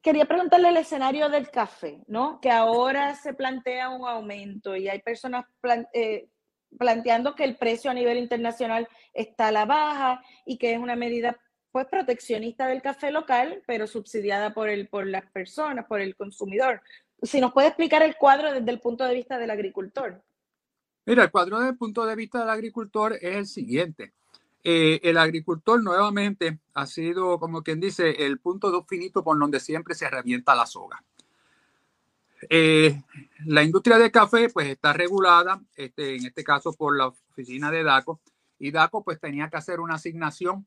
quería preguntarle el escenario del café, ¿no? Que ahora se plantea un aumento y hay personas eh, planteando que el precio a nivel internacional está a la baja y que es una medida pues proteccionista del café local, pero subsidiada por, el, por las personas, por el consumidor. Si nos puede explicar el cuadro desde el punto de vista del agricultor. Mira, el cuadro desde el punto de vista del agricultor es el siguiente. Eh, el agricultor nuevamente ha sido, como quien dice, el punto finito por donde siempre se revienta la soga. Eh, la industria del café pues está regulada, este, en este caso por la oficina de DACO, y DACO pues tenía que hacer una asignación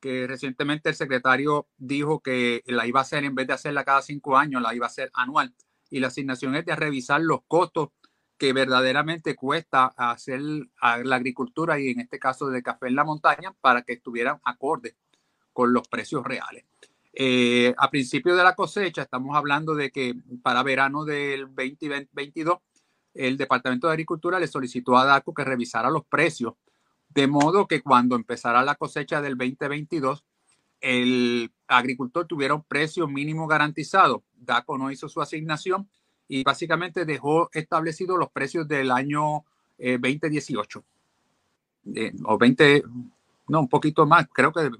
que recientemente el secretario dijo que la iba a hacer en vez de hacerla cada cinco años, la iba a hacer anual. y la asignación es de revisar los costos que verdaderamente cuesta hacer la agricultura y en este caso de café en la montaña para que estuvieran acordes con los precios reales. Eh, a principio de la cosecha, estamos hablando de que para verano del 2022, el Departamento de Agricultura le solicitó a DACO que revisara los precios, de modo que cuando empezara la cosecha del 2022, el agricultor tuviera un precio mínimo garantizado. DACO no hizo su asignación y básicamente dejó establecidos los precios del año 2018 eh, eh, o 20, no, un poquito más, creo que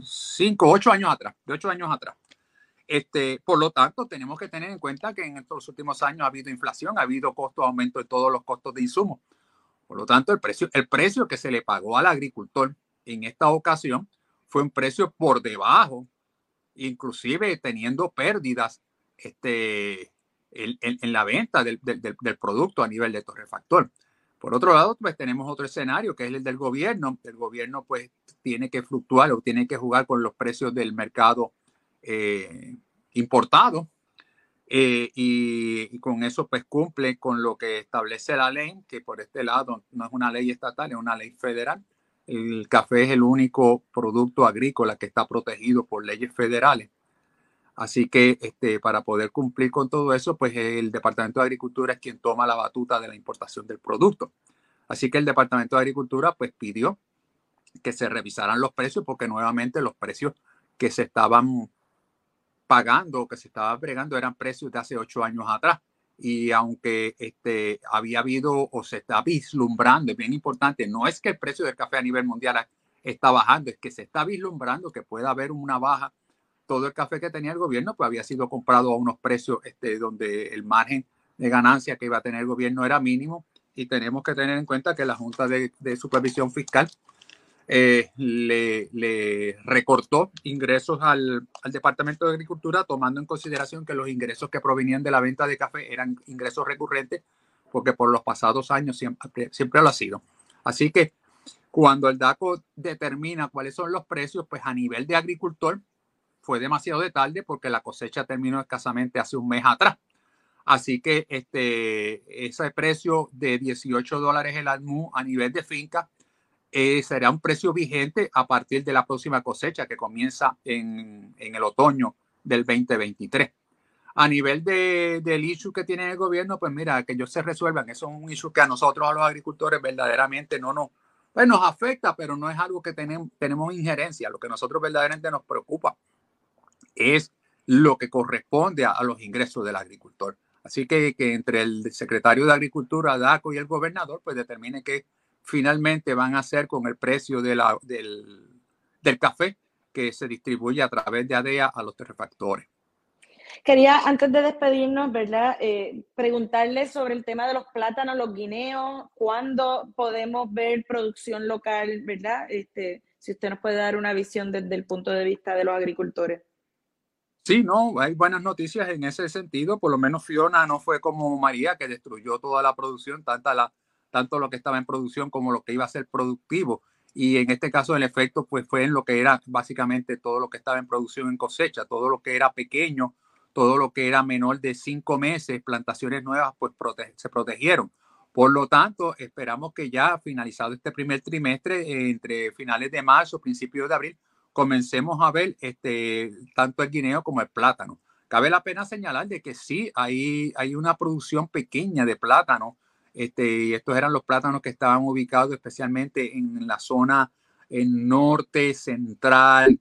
5, 8 años atrás, de 8 años atrás. Este, por lo tanto, tenemos que tener en cuenta que en estos últimos años ha habido inflación, ha habido costo, aumento de todos los costos de insumos. Por lo tanto, el precio, el precio que se le pagó al agricultor en esta ocasión fue un precio por debajo, inclusive teniendo pérdidas este, en, la venta del, del, producto a nivel de torrefactor. Por otro lado, pues tenemos otro escenario que es el del gobierno. El gobierno pues tiene que fluctuar o tiene que jugar con los precios del mercado eh, importado eh, y, con eso pues cumple con lo que establece la ley, que por este lado no es una ley estatal, es una ley federal. El café es el único producto agrícola que está protegido por leyes federales. Así que este, para poder cumplir con todo eso, pues el Departamento de Agricultura es quien toma la batuta de la importación del producto. Así que el Departamento de Agricultura pues pidió que se revisaran los precios porque nuevamente los precios que se estaban pagando, que se estaban bregando eran precios de hace ocho años atrás. Y aunque este, había habido o se está vislumbrando, es bien importante, no es que el precio del café a nivel mundial está bajando, es que se está vislumbrando que pueda haber una baja todo el café que tenía el gobierno pues había sido comprado a unos precios este, donde el margen de ganancia que iba a tener el gobierno era mínimo y tenemos que tener en cuenta que la Junta de, Supervisión Fiscal eh, le, recortó ingresos al, Departamento de Agricultura tomando en consideración que los ingresos que provenían de la venta de café eran ingresos recurrentes porque por los pasados años siempre, siempre lo ha sido. Así que cuando el DACO determina cuáles son los precios, pues a nivel de agricultor, fue demasiado de tarde porque la cosecha terminó escasamente hace un mes atrás. Así que este, ese precio de 18 dólares el almú a nivel de finca eh, será un precio vigente a partir de la próxima cosecha que comienza en, en el otoño del 2023. A nivel de, del issue que tiene el gobierno, pues mira, que ellos se resuelvan. Eso es un issue que a nosotros, a los agricultores, verdaderamente no nos, pues nos afecta, pero no es algo que tenemos, tenemos injerencia. Lo que a nosotros verdaderamente nos preocupa es lo que corresponde a, los ingresos del agricultor. Así que, que, entre el secretario de Agricultura, DACO, y el gobernador, pues determine qué finalmente van a hacer con el precio del, del café que se distribuye a través de ADEA a los refactores. Quería, antes de despedirnos, ¿verdad? Eh, preguntarle sobre el tema de los plátanos, los guineos, ¿cuándo podemos ver producción local, ¿verdad? Este, si usted nos puede dar una visión desde el punto de vista de los agricultores. Sí, no, hay buenas noticias en ese sentido. Por lo menos Fiona no fue como María, que destruyó toda la producción, tanta la, tanto lo que estaba en producción como lo que iba a ser productivo. Y en este caso el efecto pues fue en lo que era básicamente todo lo que estaba en producción en cosecha, todo lo que era pequeño, todo lo que era menor de cinco meses, plantaciones nuevas pues se protegieron. Por lo tanto, esperamos que ya finalizado este primer trimestre, entre finales de marzo, principios de abril, comencemos a ver este, tanto el guineo como el plátano. Cabe la pena señalar de que sí, hay, hay una producción pequeña de plátano. Este, estos eran los plátanos que estaban ubicados especialmente en la zona en norte, central,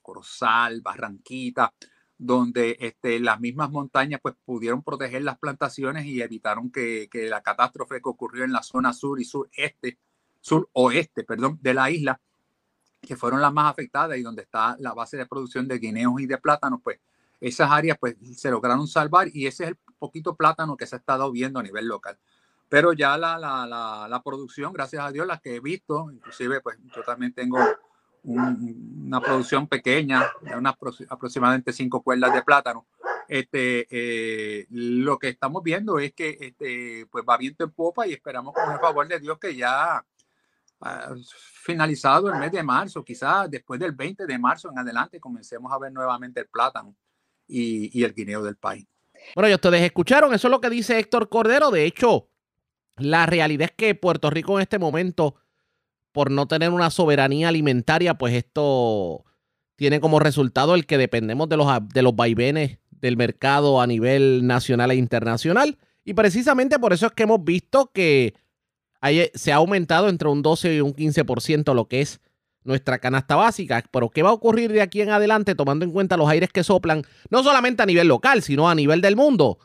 Corozal, Barranquita, donde este, las mismas montañas pues, pudieron proteger las plantaciones y evitaron que, que la catástrofe que ocurrió en la zona sur y sureste, sur-oeste, perdón, de la isla, que fueron las más afectadas y donde está la base de producción de guineos y de plátanos, pues esas áreas pues se lograron salvar y ese es el poquito plátano que se ha estado viendo a nivel local. Pero ya la, la, la, la producción, gracias a Dios, las que he visto, inclusive pues yo también tengo una producción pequeña, de unas aproximadamente cinco cuerdas de plátano. Este, eh, lo que estamos viendo es que este, pues va viento en popa y esperamos con el favor de Dios que ya finalizado el mes de marzo, quizás después del 20 de marzo en adelante comencemos a ver nuevamente el plátano y, el guineo del país. Bueno, ya ustedes escucharon, eso es lo que dice Héctor Cordero. De hecho, la realidad es que Puerto Rico en este momento, por no tener una soberanía alimentaria, pues esto tiene como resultado el que dependemos de los, de los vaivenes del mercado a nivel nacional e internacional. Y precisamente por eso es que hemos visto que se ha aumentado entre un 12 y un 15% lo que es nuestra canasta básica. Pero ¿qué va a ocurrir de aquí en adelante tomando en cuenta los aires que soplan, no solamente a nivel local, sino a nivel del mundo?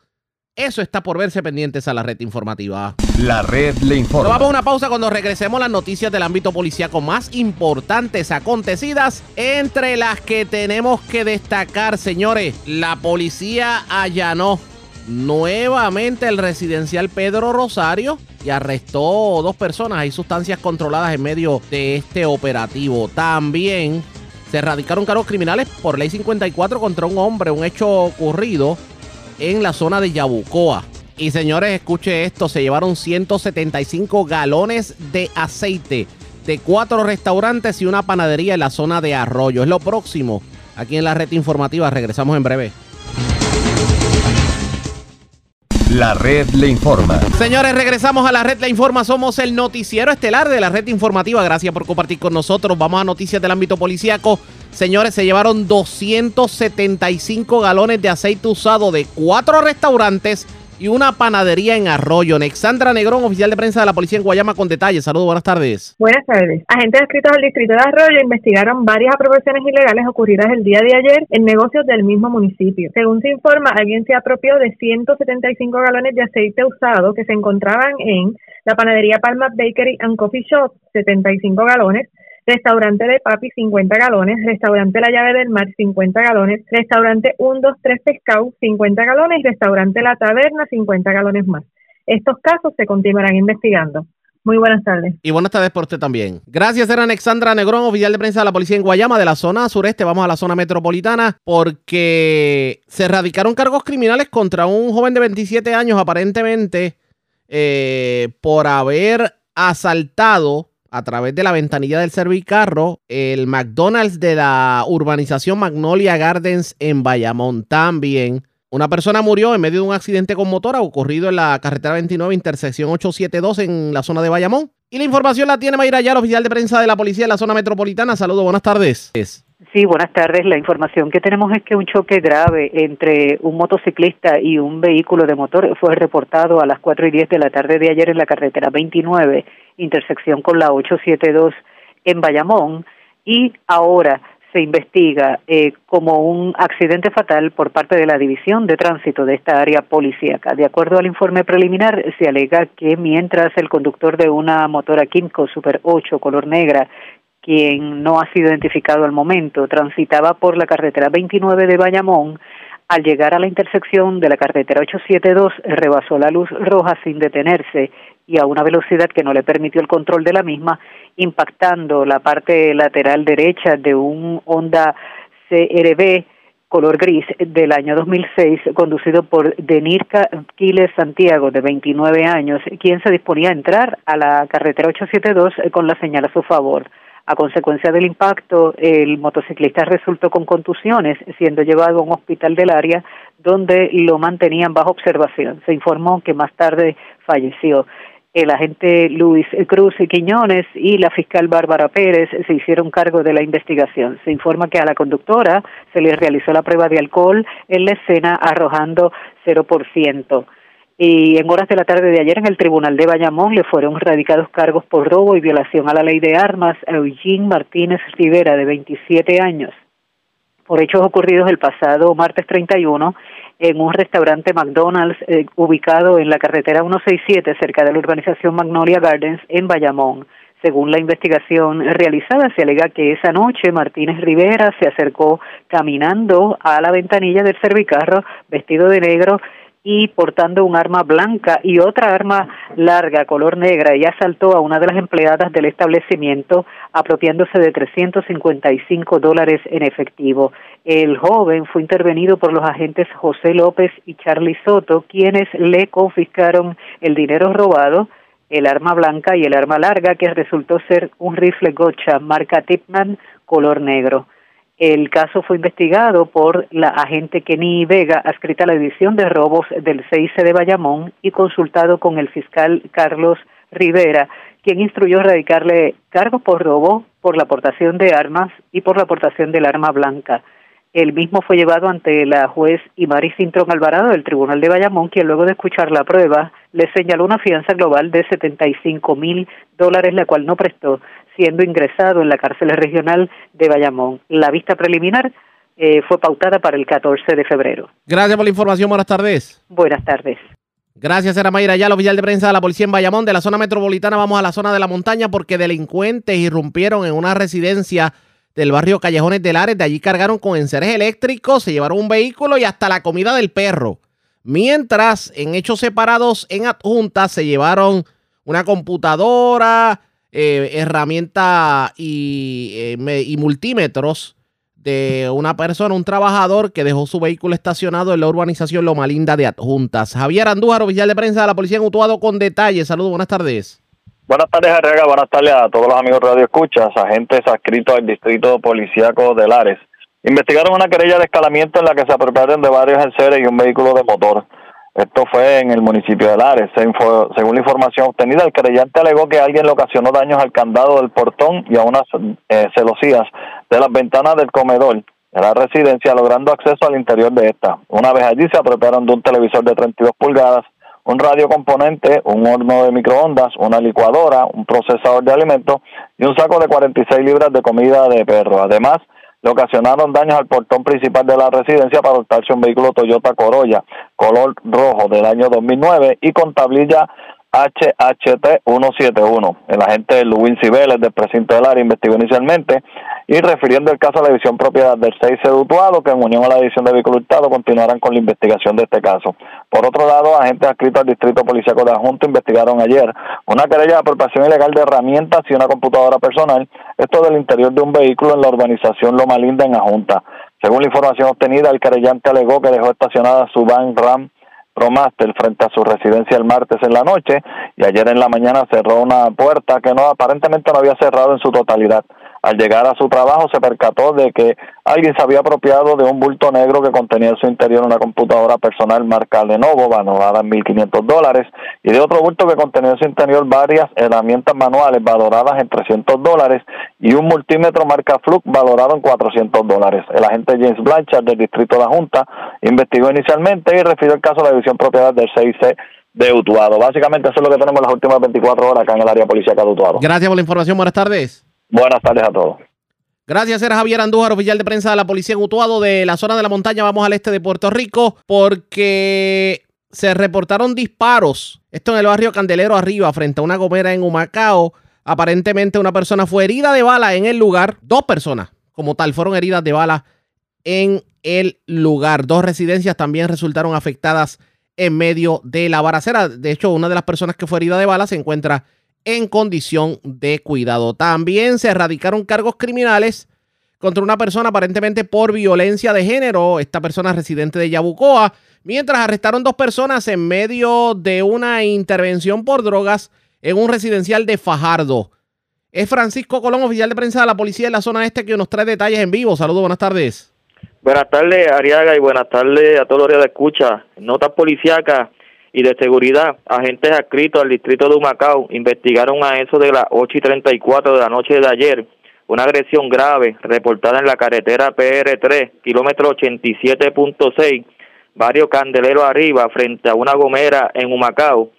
Eso está por verse pendientes a la red informativa. La red le informa. vamos a una pausa cuando regresemos las noticias del ámbito policíaco más importantes acontecidas, entre las que tenemos que destacar, señores, la policía allanó nuevamente el residencial Pedro Rosario y arrestó dos personas. Hay sustancias controladas en medio de este operativo. También se erradicaron cargos criminales por ley 54 contra un hombre, un hecho ocurrido en la zona de Yabucoa. Y señores, escuche esto, se llevaron 175 galones de aceite de cuatro restaurantes y una panadería en la zona de Arroyo. Es lo próximo aquí en la red informativa. Regresamos en breve. La red le informa. Señores, regresamos a la red le informa. Somos el noticiero estelar de la red informativa. Gracias por compartir con nosotros. Vamos a noticias del ámbito policíaco. Señores, se llevaron 275 galones de aceite usado de cuatro restaurantes y una panadería en Arroyo. Alexandra Negrón, oficial de prensa de la policía en Guayama, con detalles. Saludos, buenas tardes. Buenas tardes. Agentes adscritos del distrito de Arroyo investigaron varias apropiaciones ilegales ocurridas el día de ayer en negocios del mismo municipio. Según se informa, alguien se apropió de 175 galones de aceite usado que se encontraban en la panadería Palma Bakery and Coffee Shop, 75 galones, Restaurante de Papi, 50 galones. Restaurante La Llave del Mar, 50 galones. Restaurante 123 Pescado, 50 galones. Restaurante La Taberna, 50 galones más. Estos casos se continuarán investigando. Muy buenas tardes. Y buenas tardes por usted también. Gracias, era Alexandra Negrón, oficial de prensa de la policía en Guayama, de la zona sureste. Vamos a la zona metropolitana porque se erradicaron cargos criminales contra un joven de 27 años, aparentemente, eh, por haber asaltado a través de la ventanilla del servicarro el McDonald's de la urbanización Magnolia Gardens en Bayamón también. Una persona murió en medio de un accidente con motora ocurrido en la carretera 29, intersección 872 en la zona de Bayamón. Y la información la tiene Mayra Yar, oficial de prensa de la policía de la zona metropolitana. Saludos, buenas tardes. Sí, buenas tardes. La información que tenemos es que un choque grave entre un motociclista y un vehículo de motor fue reportado a las 4 y 10 de la tarde de ayer en la carretera 29, intersección con la 872 en Bayamón, y ahora se investiga eh, como un accidente fatal por parte de la División de Tránsito de esta área policíaca. De acuerdo al informe preliminar, se alega que mientras el conductor de una motora Kimco Super 8 color negra quien no ha sido identificado al momento, transitaba por la carretera 29 de Bayamón. Al llegar a la intersección de la carretera 872, rebasó la luz roja sin detenerse y a una velocidad que no le permitió el control de la misma, impactando la parte lateral derecha de un Honda CRB color gris del año 2006, conducido por Denirka Quiles Santiago, de 29 años, quien se disponía a entrar a la carretera 872 con la señal a su favor. A consecuencia del impacto, el motociclista resultó con contusiones, siendo llevado a un hospital del área donde lo mantenían bajo observación. Se informó que más tarde falleció. El agente Luis Cruz Quiñones y la fiscal Bárbara Pérez se hicieron cargo de la investigación. Se informa que a la conductora se le realizó la prueba de alcohol en la escena arrojando 0% y en horas de la tarde de ayer en el Tribunal de Bayamón le fueron radicados cargos por robo y violación a la ley de armas a Eugene Martínez Rivera, de 27 años, por hechos ocurridos el pasado martes 31 en un restaurante McDonald's eh, ubicado en la carretera 167 cerca de la urbanización Magnolia Gardens en Bayamón. Según la investigación realizada, se alega que esa noche Martínez Rivera se acercó caminando a la ventanilla del servicarro vestido de negro y portando un arma blanca y otra arma larga, color negra, y asaltó a una de las empleadas del establecimiento, apropiándose de 355 dólares en efectivo. El joven fue intervenido por los agentes José López y Charlie Soto, quienes le confiscaron el dinero robado, el arma blanca y el arma larga, que resultó ser un rifle gocha marca Tipman color negro. El caso fue investigado por la agente Kenny Vega, adscrita a la División de Robos del CIC de Bayamón y consultado con el fiscal Carlos Rivera, quien instruyó radicarle cargos por robo, por la aportación de armas y por la aportación del arma blanca. El mismo fue llevado ante la juez Imari Cintrón Alvarado del Tribunal de Bayamón, quien luego de escuchar la prueba le señaló una fianza global de 75 mil dólares, la cual no prestó, siendo ingresado en la cárcel regional de Bayamón. La vista preliminar eh, fue pautada para el 14 de febrero. Gracias por la información. Buenas tardes. Buenas tardes. Gracias, era Mayra Ya, oficial de prensa de la policía en Bayamón. De la zona metropolitana vamos a la zona de la montaña porque delincuentes irrumpieron en una residencia del barrio Callejones de Lares. De allí cargaron con enseres eléctricos, se llevaron un vehículo y hasta la comida del perro. Mientras, en hechos separados en adjuntas, se llevaron una computadora, eh, herramienta y, eh, y multímetros de una persona, un trabajador que dejó su vehículo estacionado en la urbanización Loma Linda de Adjuntas. Javier Andújar, oficial de prensa de la Policía en Utuado, con detalles. Saludos, buenas tardes. Buenas tardes, Arrega. Buenas tardes a todos los amigos Radio Escuchas, agentes adscritos al Distrito Policíaco de Lares. Investigaron una querella de escalamiento en la que se apropiaron de varios enseres y un vehículo de motor. Esto fue en el municipio de Lares. según la información obtenida, el querellante alegó que alguien le ocasionó daños al candado del portón y a unas eh, celosías de las ventanas del comedor de la residencia, logrando acceso al interior de esta. Una vez allí se apropiaron de un televisor de 32 pulgadas, un radio componente, un horno de microondas, una licuadora, un procesador de alimentos y un saco de 46 libras de comida de perro. Además, ocasionaron daños al portón principal de la residencia para adoptarse un vehículo Toyota Corolla color rojo del año 2009 y con tablilla HHT 171. El agente Luis Cibeles del precinto del área investigó inicialmente y refiriendo el caso a la división propiedad del 6 sedutuado, que en unión a la división de vehículo hurtado continuarán con la investigación de este caso. Por otro lado, agentes adscritos al Distrito Policiaco de Adjunto investigaron ayer una querella de apropiación ilegal de herramientas y una computadora personal, esto del interior de un vehículo en la urbanización Loma Linda en Adjunta. Según la información obtenida, el querellante alegó que dejó estacionada su van RAM ProMaster frente a su residencia el martes en la noche y ayer en la mañana cerró una puerta que no aparentemente no había cerrado en su totalidad. Al llegar a su trabajo se percató de que alguien se había apropiado de un bulto negro que contenía en su interior una computadora personal marca Lenovo, valorada en 1.500 dólares, y de otro bulto que contenía en su interior varias herramientas manuales valoradas en 300 dólares y un multímetro marca Flux valorado en 400 dólares. El agente James Blanchard del Distrito de la Junta investigó inicialmente y refirió el caso a la división propiedad del 6C de Utuado. Básicamente eso es lo que tenemos las últimas 24 horas acá en el área policial de Utuado. Gracias por la información. Buenas tardes. Buenas tardes a todos. Gracias, era Javier Andújar, oficial de prensa de la Policía en Utuado de la zona de la montaña. Vamos al este de Puerto Rico porque se reportaron disparos. Esto en el barrio Candelero arriba, frente a una gomera en Humacao. Aparentemente una persona fue herida de bala en el lugar. Dos personas, como tal, fueron heridas de bala en el lugar. Dos residencias también resultaron afectadas en medio de la baracera. De hecho, una de las personas que fue herida de bala se encuentra en condición de cuidado. También se erradicaron cargos criminales contra una persona aparentemente por violencia de género, esta persona residente de Yabucoa, mientras arrestaron dos personas en medio de una intervención por drogas en un residencial de Fajardo. Es Francisco Colón, oficial de prensa de la policía de la zona este, que nos trae detalles en vivo. Saludos, buenas tardes. Buenas tardes, Ariaga, y buenas tardes a todos los de escucha. Notas policíacas y de seguridad, agentes adscritos al distrito de Humacao investigaron a eso de las 8 y 34 de la noche de ayer una agresión grave reportada en la carretera PR3, kilómetro 87.6, barrio Candelero arriba, frente a una gomera en Humacao.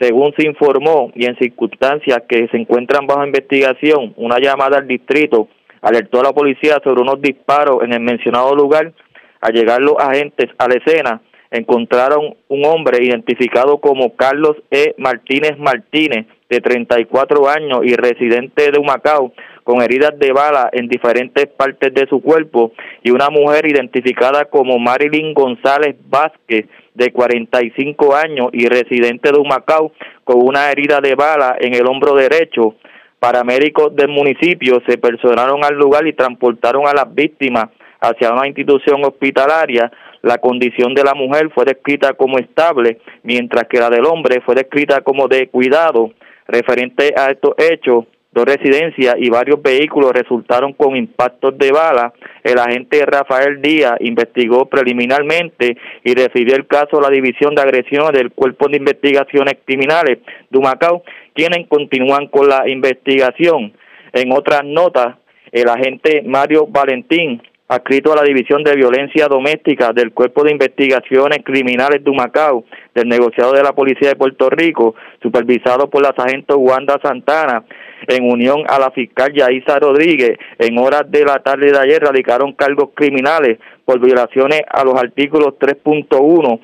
Según se informó y en circunstancias que se encuentran bajo investigación, una llamada al distrito alertó a la policía sobre unos disparos en el mencionado lugar. Al llegar los agentes a la escena, encontraron un hombre identificado como Carlos E. Martínez Martínez, de 34 años y residente de Humacao, con heridas de bala en diferentes partes de su cuerpo, y una mujer identificada como Marilyn González Vázquez, de 45 años y residente de Humacao, con una herida de bala en el hombro derecho. Paramédicos del municipio se personaron al lugar y transportaron a las víctimas hacia una institución hospitalaria la condición de la mujer fue descrita como estable, mientras que la del hombre fue descrita como de cuidado. Referente a estos hechos, dos residencias y varios vehículos resultaron con impactos de bala. El agente Rafael Díaz investigó preliminarmente y refirió el caso a la División de Agresiones del Cuerpo de Investigaciones Criminales de Humacao, quienes continúan con la investigación. En otras notas, el agente Mario Valentín adscrito a la División de Violencia Doméstica del Cuerpo de Investigaciones Criminales de Humacao, del negociado de la Policía de Puerto Rico, supervisado por la sargento Wanda Santana, en unión a la fiscal Yaisa Rodríguez, en horas de la tarde de ayer radicaron cargos criminales por violaciones a los artículos 3.1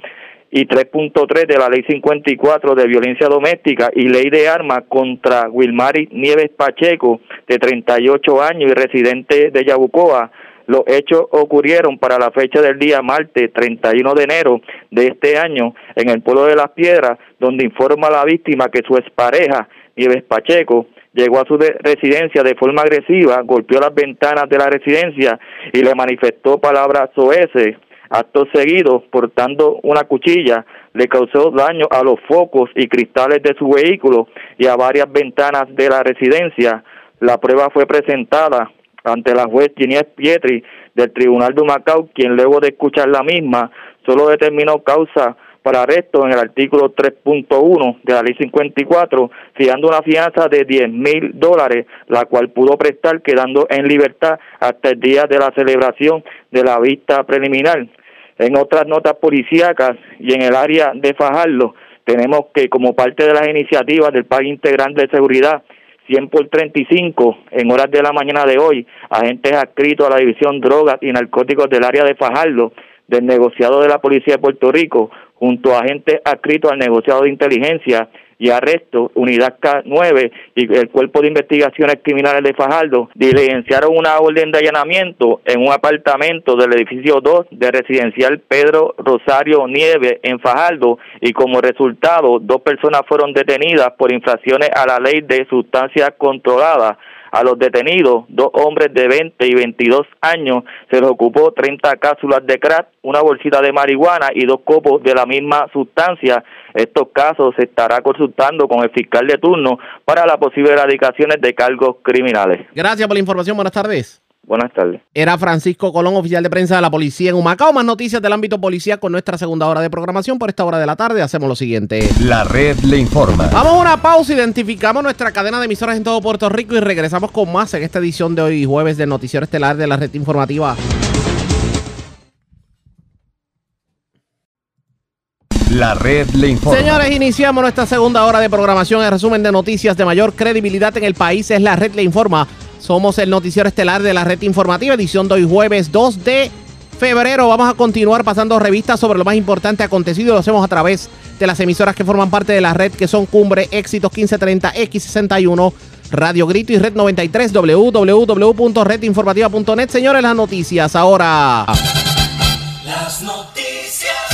y 3.3 de la Ley 54 de Violencia Doméstica y Ley de Armas contra Wilmary Nieves Pacheco, de 38 años y residente de Yabucoa, los hechos ocurrieron para la fecha del día martes 31 de enero de este año en el pueblo de Las Piedras, donde informa la víctima que su expareja, Nieves Pacheco, llegó a su residencia de forma agresiva, golpeó las ventanas de la residencia y le manifestó palabras soeces. Acto seguido, portando una cuchilla, le causó daño a los focos y cristales de su vehículo y a varias ventanas de la residencia. La prueba fue presentada ante la juez Ginés Pietri del Tribunal de Macao, quien luego de escuchar la misma solo determinó causa para arresto en el artículo 3.1 de la ley 54, fijando una fianza de 10 mil dólares, la cual pudo prestar quedando en libertad hasta el día de la celebración de la vista preliminar. En otras notas policíacas y en el área de Fajardo, tenemos que como parte de las iniciativas del Pago Integral de Seguridad 100 por 35 en horas de la mañana de hoy, agentes adscritos a la División Drogas y Narcóticos del área de Fajardo, del negociado de la Policía de Puerto Rico, junto a agentes adscritos al negociado de inteligencia y arresto, Unidad K9 y el Cuerpo de Investigaciones Criminales de Fajardo diligenciaron una orden de allanamiento en un apartamento del edificio 2 de residencial Pedro Rosario Nieve en Fajardo y como resultado dos personas fueron detenidas por infracciones a la ley de sustancias controladas a los detenidos, dos hombres de 20 y 22 años, se les ocupó 30 cápsulas de crack, una bolsita de marihuana y dos copos de la misma sustancia. Estos casos se estará consultando con el fiscal de turno para las posibles erradicaciones de cargos criminales. Gracias por la información. Buenas tardes. Buenas tardes. Era Francisco Colón, oficial de prensa de la policía en Humacao. Más noticias del ámbito policía con nuestra segunda hora de programación. Por esta hora de la tarde hacemos lo siguiente. La red le informa. Vamos a una pausa, identificamos nuestra cadena de emisoras en todo Puerto Rico y regresamos con más en esta edición de hoy jueves del Noticiero Estelar de la Red Informativa. La red le informa. Señores, iniciamos nuestra segunda hora de programación. El resumen de noticias de mayor credibilidad en el país es la red le informa. Somos el noticiero estelar de la red informativa, edición de hoy jueves 2 de febrero. Vamos a continuar pasando revistas sobre lo más importante acontecido. Lo hacemos a través de las emisoras que forman parte de la red, que son Cumbre, Éxitos 1530, X61, Radio Grito y Red 93, www.redinformativa.net. Señores, las noticias ahora. Las noticias.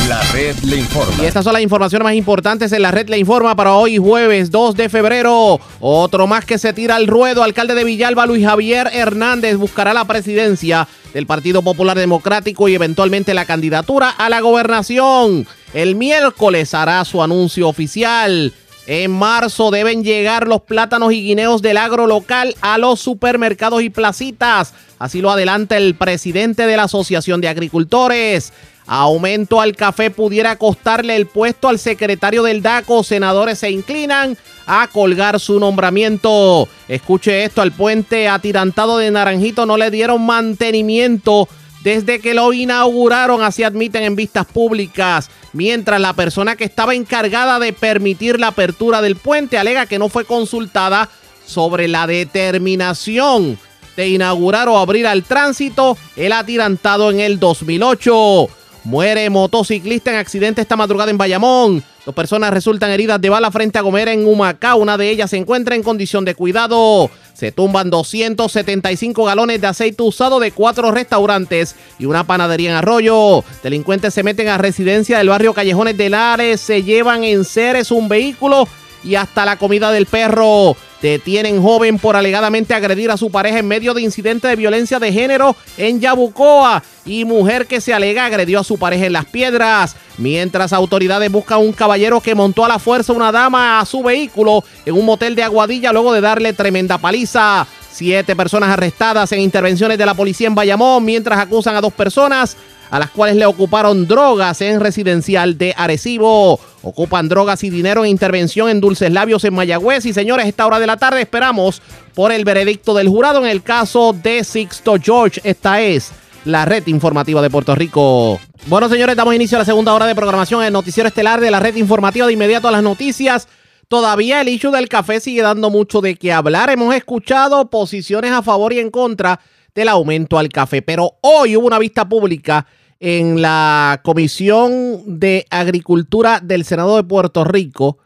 La red le informa. Y estas son las informaciones más importantes en la red le informa para hoy jueves 2 de febrero. Otro más que se tira al ruedo. Alcalde de Villalba, Luis Javier Hernández, buscará la presidencia del Partido Popular Democrático y eventualmente la candidatura a la gobernación. El miércoles hará su anuncio oficial. En marzo deben llegar los plátanos y guineos del agro local a los supermercados y placitas. Así lo adelanta el presidente de la Asociación de Agricultores. Aumento al café pudiera costarle el puesto al secretario del DACO. Senadores se inclinan a colgar su nombramiento. Escuche esto, al puente atirantado de Naranjito no le dieron mantenimiento desde que lo inauguraron, así admiten en vistas públicas, mientras la persona que estaba encargada de permitir la apertura del puente alega que no fue consultada sobre la determinación de inaugurar o abrir al tránsito el atirantado en el 2008. Muere motociclista en accidente esta madrugada en Bayamón. Dos personas resultan heridas de bala frente a Gomera en Humacao. Una de ellas se encuentra en condición de cuidado. Se tumban 275 galones de aceite usado de cuatro restaurantes y una panadería en Arroyo. Delincuentes se meten a residencia del barrio Callejones de Lares. Se llevan en seres un vehículo y hasta la comida del perro. Detienen joven por alegadamente agredir a su pareja en medio de incidente de violencia de género en Yabucoa y mujer que se alega agredió a su pareja en Las Piedras. Mientras autoridades buscan un caballero que montó a la fuerza una dama a su vehículo en un motel de Aguadilla luego de darle tremenda paliza. Siete personas arrestadas en intervenciones de la policía en Bayamón mientras acusan a dos personas a las cuales le ocuparon drogas en residencial de Arecibo. Ocupan drogas y dinero en intervención en Dulces Labios en Mayagüez. Y señores, esta hora de la tarde esperamos por el veredicto del jurado en el caso de Sixto George. Esta es la red informativa de Puerto Rico. Bueno, señores, damos inicio a la segunda hora de programación en el noticiero estelar de la red informativa de inmediato a las noticias. Todavía el issue del café sigue dando mucho de qué hablar. Hemos escuchado posiciones a favor y en contra del aumento al café, pero hoy hubo una vista pública en la Comisión de Agricultura del Senado de Puerto Rico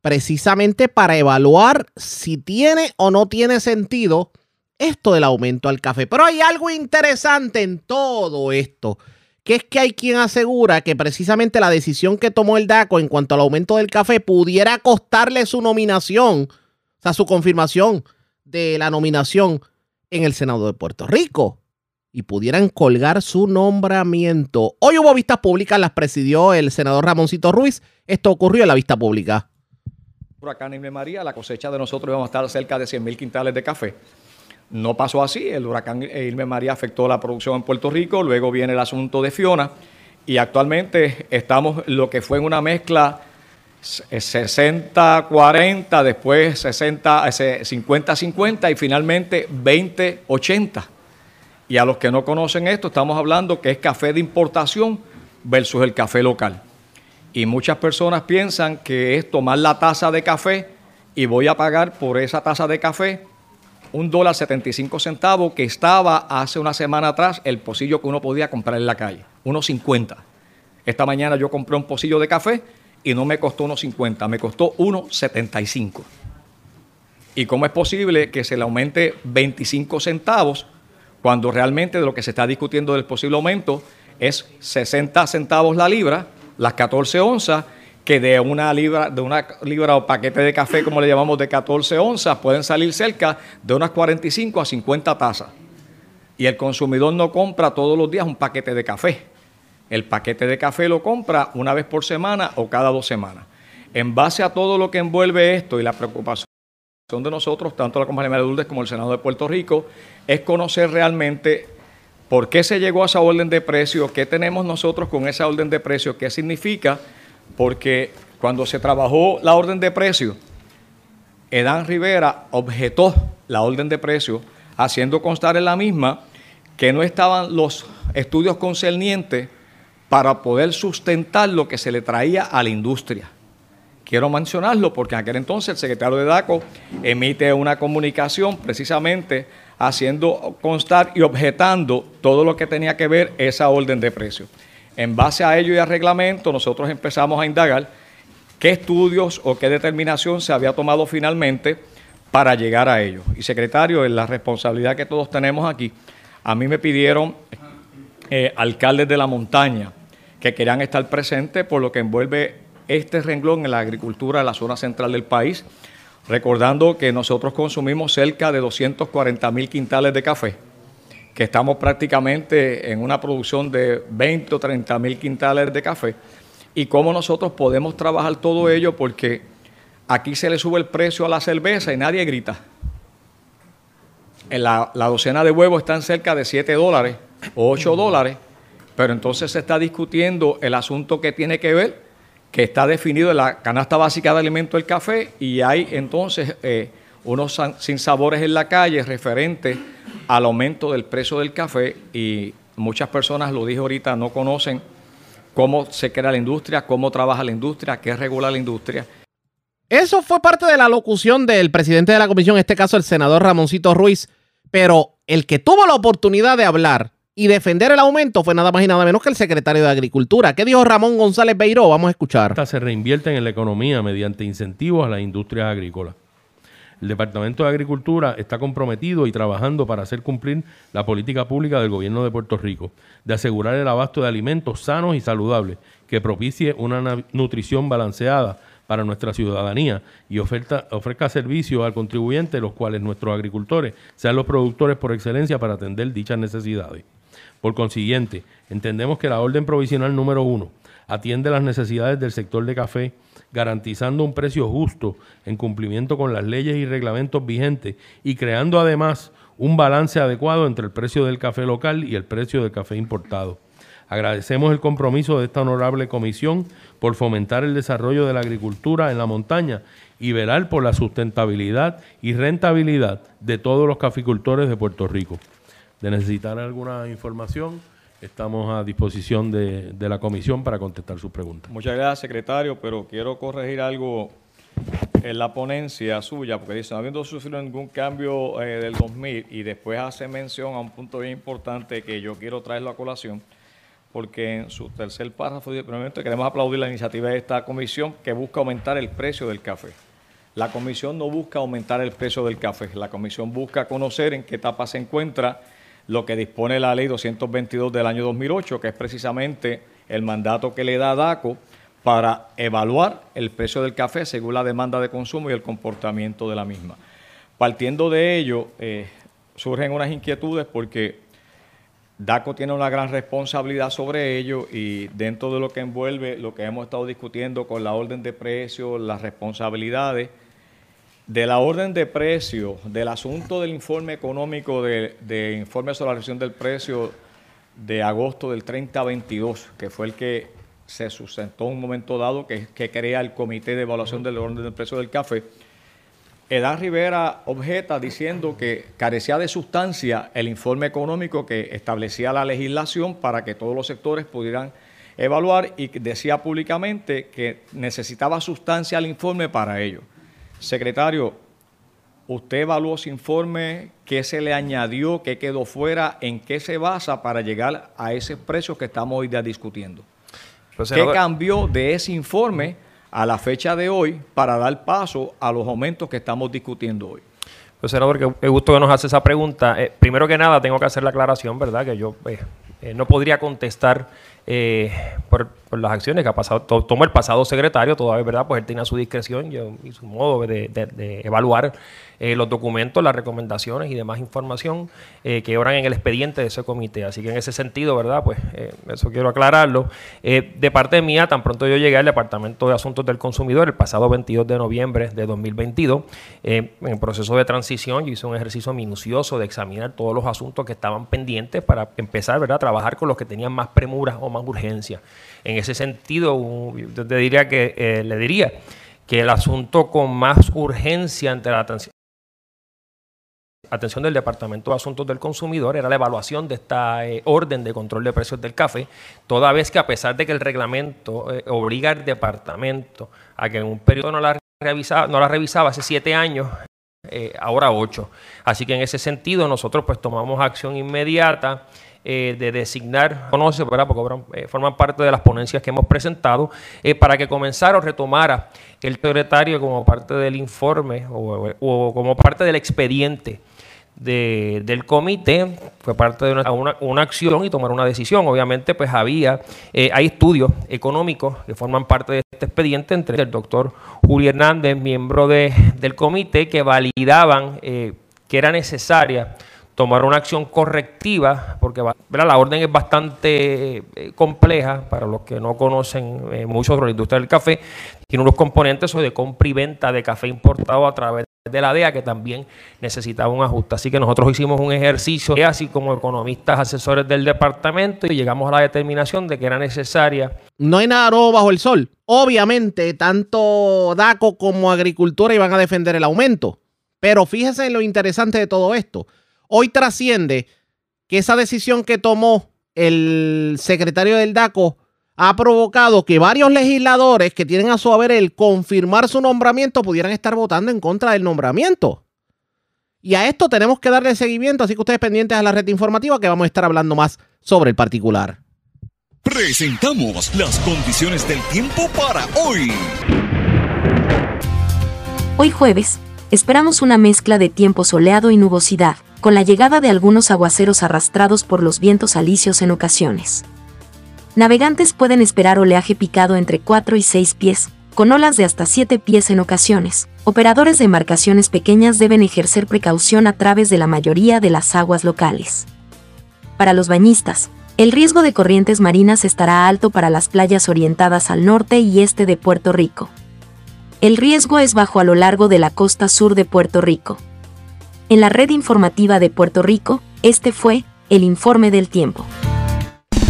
precisamente para evaluar si tiene o no tiene sentido esto del aumento al café. Pero hay algo interesante en todo esto, que es que hay quien asegura que precisamente la decisión que tomó el DACO en cuanto al aumento del café pudiera costarle su nominación, o sea, su confirmación de la nominación en el Senado de Puerto Rico y pudieran colgar su nombramiento. Hoy hubo vistas públicas, las presidió el senador Ramoncito Ruiz. Esto ocurrió en la vista pública. Huracán Irma María, la cosecha de nosotros íbamos a estar cerca de 100 mil quintales de café. No pasó así, el huracán Irma María afectó la producción en Puerto Rico, luego viene el asunto de Fiona y actualmente estamos lo que fue en una mezcla 60-40, después 60, 50-50 y finalmente 20-80. Y a los que no conocen esto, estamos hablando que es café de importación versus el café local. Y muchas personas piensan que es tomar la taza de café y voy a pagar por esa taza de café un dólar 75 centavos que estaba hace una semana atrás el pocillo que uno podía comprar en la calle, unos 50. Esta mañana yo compré un pocillo de café y no me costó unos 50, me costó unos 75. ¿Y cómo es posible que se le aumente 25 centavos cuando realmente de lo que se está discutiendo del posible aumento es 60 centavos la libra, las 14 onzas, que de una libra, de una libra o paquete de café, como le llamamos, de 14 onzas, pueden salir cerca de unas 45 a 50 tazas. Y el consumidor no compra todos los días un paquete de café. El paquete de café lo compra una vez por semana o cada dos semanas. En base a todo lo que envuelve esto y la preocupación de nosotros, tanto la compañía de Lourdes como el Senado de Puerto Rico, es conocer realmente por qué se llegó a esa orden de precio, qué tenemos nosotros con esa orden de precio, qué significa, porque cuando se trabajó la orden de precio, Edán Rivera objetó la orden de precio, haciendo constar en la misma que no estaban los estudios concernientes para poder sustentar lo que se le traía a la industria. Quiero mencionarlo porque en aquel entonces el secretario de DACO emite una comunicación precisamente haciendo constar y objetando todo lo que tenía que ver esa orden de precio. En base a ello y al reglamento, nosotros empezamos a indagar qué estudios o qué determinación se había tomado finalmente para llegar a ello. Y secretario, en la responsabilidad que todos tenemos aquí, a mí me pidieron eh, alcaldes de la montaña que querían estar presentes por lo que envuelve este renglón en la agricultura de la zona central del país, recordando que nosotros consumimos cerca de 240 mil quintales de café, que estamos prácticamente en una producción de 20 o 30 mil quintales de café, y cómo nosotros podemos trabajar todo ello porque aquí se le sube el precio a la cerveza y nadie grita. En la, la docena de huevos están cerca de 7 dólares o 8 dólares, pero entonces se está discutiendo el asunto que tiene que ver que está definido en la canasta básica de alimentos del café y hay entonces eh, unos sinsabores en la calle referentes al aumento del precio del café y muchas personas, lo dije ahorita, no conocen cómo se crea la industria, cómo trabaja la industria, qué regula la industria. Eso fue parte de la locución del presidente de la comisión, en este caso el senador Ramoncito Ruiz, pero el que tuvo la oportunidad de hablar y defender el aumento fue nada más y nada menos que el secretario de Agricultura. ¿Qué dijo Ramón González Beiró? Vamos a escuchar. Se reinvierten en la economía mediante incentivos a las industrias agrícolas. El Departamento de Agricultura está comprometido y trabajando para hacer cumplir la política pública del gobierno de Puerto Rico, de asegurar el abasto de alimentos sanos y saludables, que propicie una nutrición balanceada para nuestra ciudadanía y oferta, ofrezca servicios al contribuyente, los cuales nuestros agricultores sean los productores por excelencia para atender dichas necesidades. Por consiguiente, entendemos que la orden provisional número uno atiende las necesidades del sector de café, garantizando un precio justo en cumplimiento con las leyes y reglamentos vigentes y creando además un balance adecuado entre el precio del café local y el precio del café importado. Agradecemos el compromiso de esta honorable comisión por fomentar el desarrollo de la agricultura en la montaña y velar por la sustentabilidad y rentabilidad de todos los caficultores de Puerto Rico. De necesitar alguna información, estamos a disposición de, la comisión para contestar sus preguntas. Muchas gracias, secretario, pero quiero corregir algo en la ponencia suya, porque dice, no habiendo sufrido ningún cambio eh, del 2000, y después hace mención a un punto bien importante que yo quiero traerlo a colación, porque en su tercer párrafo dice, primeramente queremos aplaudir la iniciativa de esta comisión que busca aumentar el precio del café. La comisión no busca aumentar el precio del café, la comisión busca conocer en qué etapa se encuentra lo que dispone la ley 222 del año 2008, que es precisamente el mandato que le da a DACO para evaluar el precio del café según la demanda de consumo y el comportamiento de la misma. Partiendo de ello, eh, surgen unas inquietudes porque DACO tiene una gran responsabilidad sobre ello y dentro de lo que envuelve lo que hemos estado discutiendo con la orden de precios, las responsabilidades, de la orden de precio, del asunto del informe económico de, informe sobre la reducción del precio de agosto del 3022, que fue el que se sustentó en un momento dado, que, que crea el Comité de Evaluación del Orden del Precio del Café, Edad Rivera objeta diciendo que carecía de sustancia el informe económico que establecía la legislación para que todos los sectores pudieran evaluar y decía públicamente que necesitaba sustancia el informe para ello. Secretario, ¿usted evaluó ese informe? ¿Qué se le añadió? ¿Qué quedó fuera? ¿En qué se basa para llegar a ese precio que estamos hoy día discutiendo? Pues, ¿Qué cambió de ese informe? a la fecha de hoy para dar paso a los aumentos que estamos discutiendo hoy. Pues senador, qué gusto que nos hace esa pregunta. Eh, primero que nada, tengo que hacer la aclaración, ¿verdad? Que yo eh, eh, no podría contestar por, las acciones que ha pasado, tomó el pasado secretario, todavía, ¿verdad? Pues él tenía su discreción y, su modo de, evaluar eh, los documentos, las recomendaciones y demás información eh, que obran en el expediente de ese comité. Así que en ese sentido, ¿verdad? Pues eh, eso quiero aclararlo. de parte mía, tan pronto yo llegué al Departamento de Asuntos del Consumidor el pasado 22 de noviembre de 2022, en el proceso de transición, yo hice un ejercicio minucioso de examinar todos los asuntos que estaban pendientes para empezar, ¿verdad? A trabajar con los que tenían más premura o más urgencia. En ese sentido, yo te diría que, eh, le diría que el asunto con más urgencia ante la atención, atención del Departamento de Asuntos del Consumidor era la evaluación de esta eh, orden de control de precios del café, toda vez que a pesar de que el reglamento eh, obliga al departamento a que en un periodo no la revisaba, no la revisaba hace siete años, ahora ocho. Así que en ese sentido nosotros pues tomamos acción inmediata eh, de designar, conoce, ¿verdad? porque eh, forman parte de las ponencias que hemos presentado, eh, para que comenzara o retomara el secretario como parte del informe o, como parte del expediente. del comité, fue parte de una, una, acción y tomar una decisión. Obviamente, pues había, hay estudios económicos que forman parte de este expediente, entre el doctor Julio Hernández, miembro de, del comité, que validaban que era necesaria tomar una acción correctiva, porque la orden es bastante eh, compleja para los que no conocen eh, mucho sobre la industria del café. Tiene unos componentes de compra y venta de café importado a través de la DEA que también necesitaba un ajuste. Así que nosotros hicimos un ejercicio, así como economistas asesores del departamento, y llegamos a la determinación de que era necesaria. No hay nada nuevo bajo el sol. Obviamente, tanto DACO como Agricultura iban a defender el aumento. Pero fíjese en lo interesante de todo esto Hoy trasciende que esa decisión que tomó el secretario del DACO ha provocado que varios legisladores que tienen a su haber el confirmar su nombramiento pudieran estar votando en contra del nombramiento. Y a esto tenemos que darle seguimiento, así que ustedes pendientes a la red informativa que vamos a estar hablando más sobre el particular. Presentamos las condiciones del tiempo para hoy. Hoy jueves, esperamos una mezcla de tiempo soleado y nubosidad con la llegada de algunos aguaceros arrastrados por los vientos alisios en ocasiones. Navegantes pueden esperar oleaje picado entre 4 y 6 pies, con olas de hasta 7 pies en ocasiones. Operadores de embarcaciones pequeñas deben ejercer precaución a través de la mayoría de las aguas locales. Para los bañistas, el riesgo de corrientes marinas estará alto para las playas orientadas al norte y este de Puerto Rico. El riesgo es bajo a lo largo de la costa sur de Puerto Rico. En la red informativa de Puerto Rico, este fue el informe del tiempo.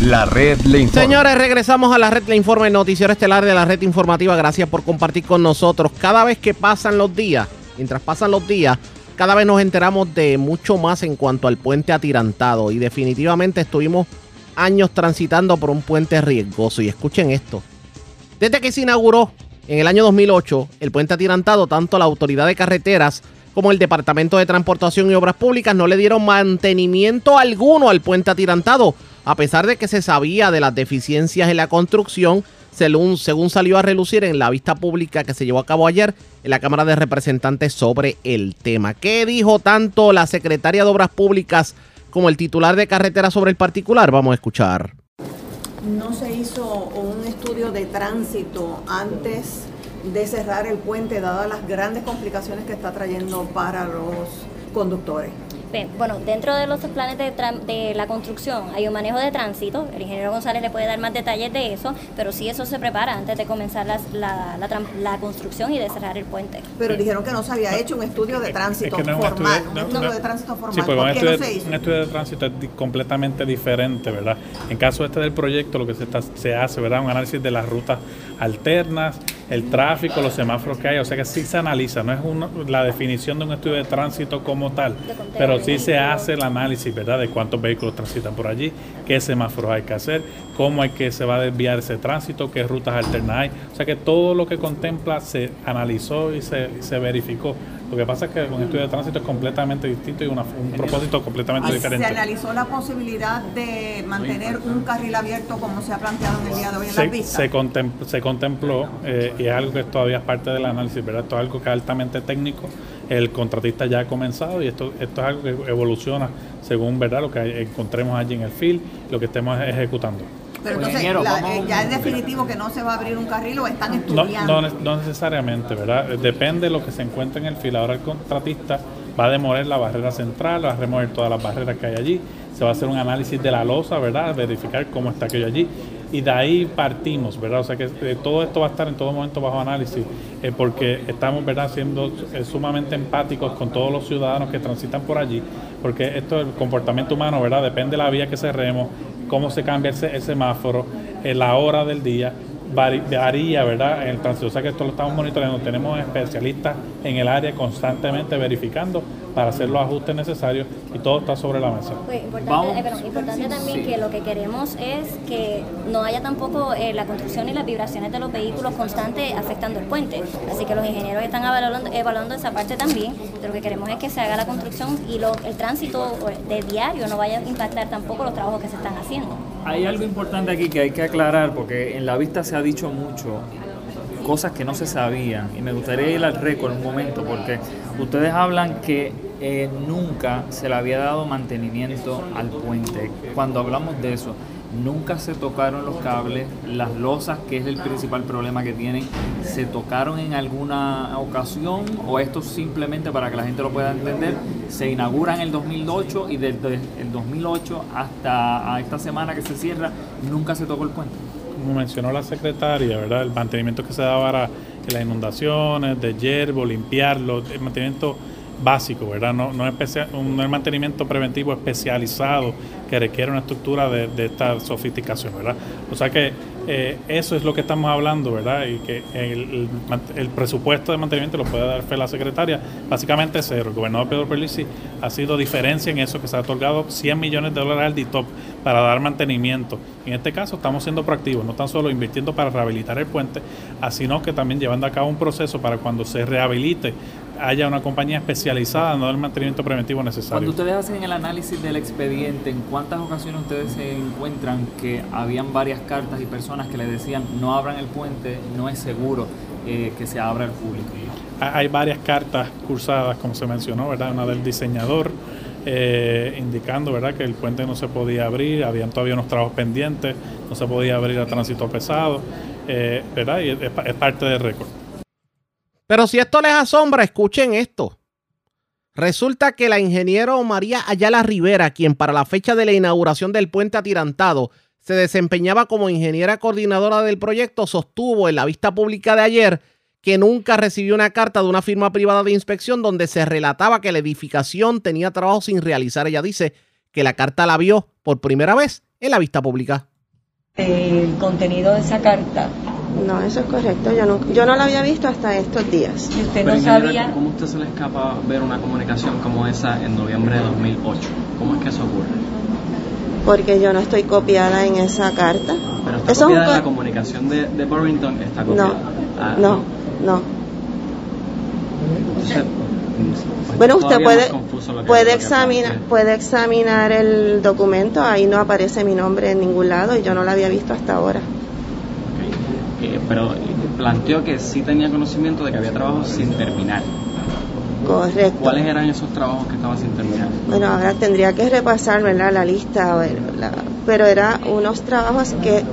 La red le informa. Señores, regresamos a la red le informa, el noticiero estelar de la red informativa. Gracias por compartir con nosotros. Cada vez que pasan los días, mientras pasan los días, cada vez nos enteramos de mucho más en cuanto al puente atirantado. Y definitivamente estuvimos años transitando por un puente riesgoso. Y escuchen esto. Desde que se inauguró en el año 2008 el puente atirantado, tanto la autoridad de carreteras como el Departamento de Transportación y Obras Públicas no le dieron mantenimiento alguno al puente atirantado, a pesar de que se sabía de las deficiencias en la construcción, según, según salió a relucir en la vista pública que se llevó a cabo ayer en la Cámara de Representantes sobre el tema. ¿Qué dijo tanto la secretaria de Obras Públicas como el titular de carretera sobre el particular? Vamos a escuchar. No se hizo un estudio de tránsito antes de cerrar el puente, dadas las grandes complicaciones que está trayendo para los conductores. Bien, bueno, dentro de los planes de, de la construcción hay un manejo de tránsito, el ingeniero González le puede dar más detalles de eso, pero sí eso se prepara antes de comenzar las- la, la la construcción y de cerrar el puente. Pero dijeron que no se había hecho un estudio de tránsito que no es un formal, estudio- un no- estudio no- de tránsito formal. Sí, porque ¿Por un qué estudio, no se hizo? un estudio de tránsito es completamente diferente, ¿verdad? En caso este del proyecto, lo que se, está- se hace, ¿verdad? Un análisis de las rutas alternas, el tráfico, los semáforos que hay, o sea que sí se analiza, no es uno- la definición de un estudio de tránsito como tal, pero sí se hace el análisis, ¿verdad? De cuántos vehículos transitan por allí, qué semáforos hay que hacer, cómo hay que se va a desviar ese tránsito, qué rutas alternas hay, o sea que todo lo que contempla se analizó y se, se verificó. Lo que pasa es que un estudio de tránsito es completamente distinto y una- un propósito completamente diferente. Se analizó la posibilidad de mantener un carril abierto como se ha planteado en el día de hoy en se, vistas. se, contem- se contempló eh, y es algo que todavía es parte del análisis, ¿verdad? Esto es algo que es altamente técnico. El contratista ya ha comenzado y esto, esto es algo que evoluciona según verdad lo que encontremos allí en el field, lo que estemos ejecutando. Pero entonces, Ingeniero, la- vamos- eh, ya es definitivo que no se va a abrir un carril o están estudiando. no, no necesariamente, ¿verdad? Eh, Depende de lo que se encuentre en el fil. Ahora el contratista va a demoler la barrera central, va a remover todas las barreras que hay allí. Se va a hacer un análisis de la losa, ¿verdad? Verificar cómo está aquello allí. Y de ahí partimos, ¿verdad? O sea que eh, todo esto va a estar en todo momento bajo análisis, eh, porque estamos, ¿verdad?, siendo eh, sumamente empáticos con todos los ciudadanos que transitan por allí, porque esto, el comportamiento humano, ¿verdad?, depende de la vía que cerremos, cómo se cambia el, el semáforo, la hora del día, varía, ¿verdad? En el tránsito. O sea que esto lo estamos monitoreando. Tenemos especialistas en el área constantemente verificando para hacer los ajustes necesarios y todo está sobre la mesa. Pues, importante, Vamos. eh, perdón, importante también Sí. que lo que queremos es que no haya tampoco eh, la construcción y las vibraciones de los vehículos constantes afectando el puente. Así que los ingenieros están evaluando, evaluando esa parte también. De lo que queremos es que se haga la construcción y lo- el tránsito eh, de diario no vaya a impactar tampoco los trabajos que se están haciendo. Hay algo importante aquí que hay que aclarar porque en la vista se ha dicho mucho cosas que no se sabían y me gustaría ir al récord un momento porque ustedes hablan que eh, nunca se le había dado mantenimiento al puente. Cuando hablamos de eso, nunca se tocaron los cables, las losas, que es el principal problema que tienen, se tocaron en alguna ocasión o esto simplemente para que la gente lo pueda entender, se inaugura en el 2008 y desde el 2008 hasta esta semana que se cierra, nunca se tocó el puente. Como mencionó la secretaria, ¿verdad? El mantenimiento que se da para las inundaciones, de yerbo, limpiarlo, el mantenimiento básico, ¿verdad? No, no, es especia- un, mantenimiento preventivo especializado que requiere una estructura de, esta sofisticación, ¿verdad? O sea que eh, eso es lo que estamos hablando, ¿verdad? Y que el, presupuesto de mantenimiento lo puede dar fe la secretaria, básicamente cero. El gobernador Pedro Perlisi ha sido diferencia en eso, que se ha otorgado 100 millones de dólares al DITOP para dar mantenimiento. En este caso estamos siendo proactivos, no tan solo invirtiendo para rehabilitar el puente, ah, sino que también llevando a cabo un proceso para cuando se rehabilite haya una compañía especializada en dar el mantenimiento preventivo Cuando necesario. ustedes hacen el análisis del expediente, ¿en cuántas ocasiones ustedes se encuentran que habían varias cartas y personas que le decían no abran el puente, no es seguro eh, que se abra al público? Ha- Hay varias cartas cursadas, como se mencionó, ¿verdad? Una del diseñador eh, indicando, ¿verdad?, que el puente no se podía abrir, habían todavía unos trabajos pendientes, no se podía abrir a tránsito pesado. eh, ¿verdad? Y es, es parte del récord. Pero si esto les asombra, escuchen esto. Resulta que la ingeniero María Ayala Rivera, quien para la fecha de la inauguración del puente atirantado se desempeñaba como ingeniera coordinadora del proyecto, sostuvo en la vista pública de ayer que nunca recibió una carta de una firma privada de inspección donde se relataba que la edificación tenía trabajo sin realizar. Ella dice que la carta la vio por primera vez en la vista pública. El contenido de esa carta. No, eso es correcto. Yo no, yo no la había visto hasta estos días. ¿Y usted no sabía? ¿Cómo usted se le escapa ver una comunicación como esa en noviembre de 2008? ¿Cómo es que eso ocurre? Porque yo no estoy copiada en esa carta. Pero está Eso es un copiada co- la comunicación de, de Burlington, está copiada. Ah, No, no. Entonces, pues, Bueno, usted puede, lo puede, lo examinar, puede examinar el documento, ahí no aparece mi nombre en ningún lado y yo no la había visto hasta ahora. Eh, pero planteó que sí tenía conocimiento de que había trabajos sin terminar. Correcto. ¿Cuáles eran esos trabajos que estaban sin terminar? Bueno, ahora tendría que repasar, ¿verdad? La lista, la- pero eran unos trabajos que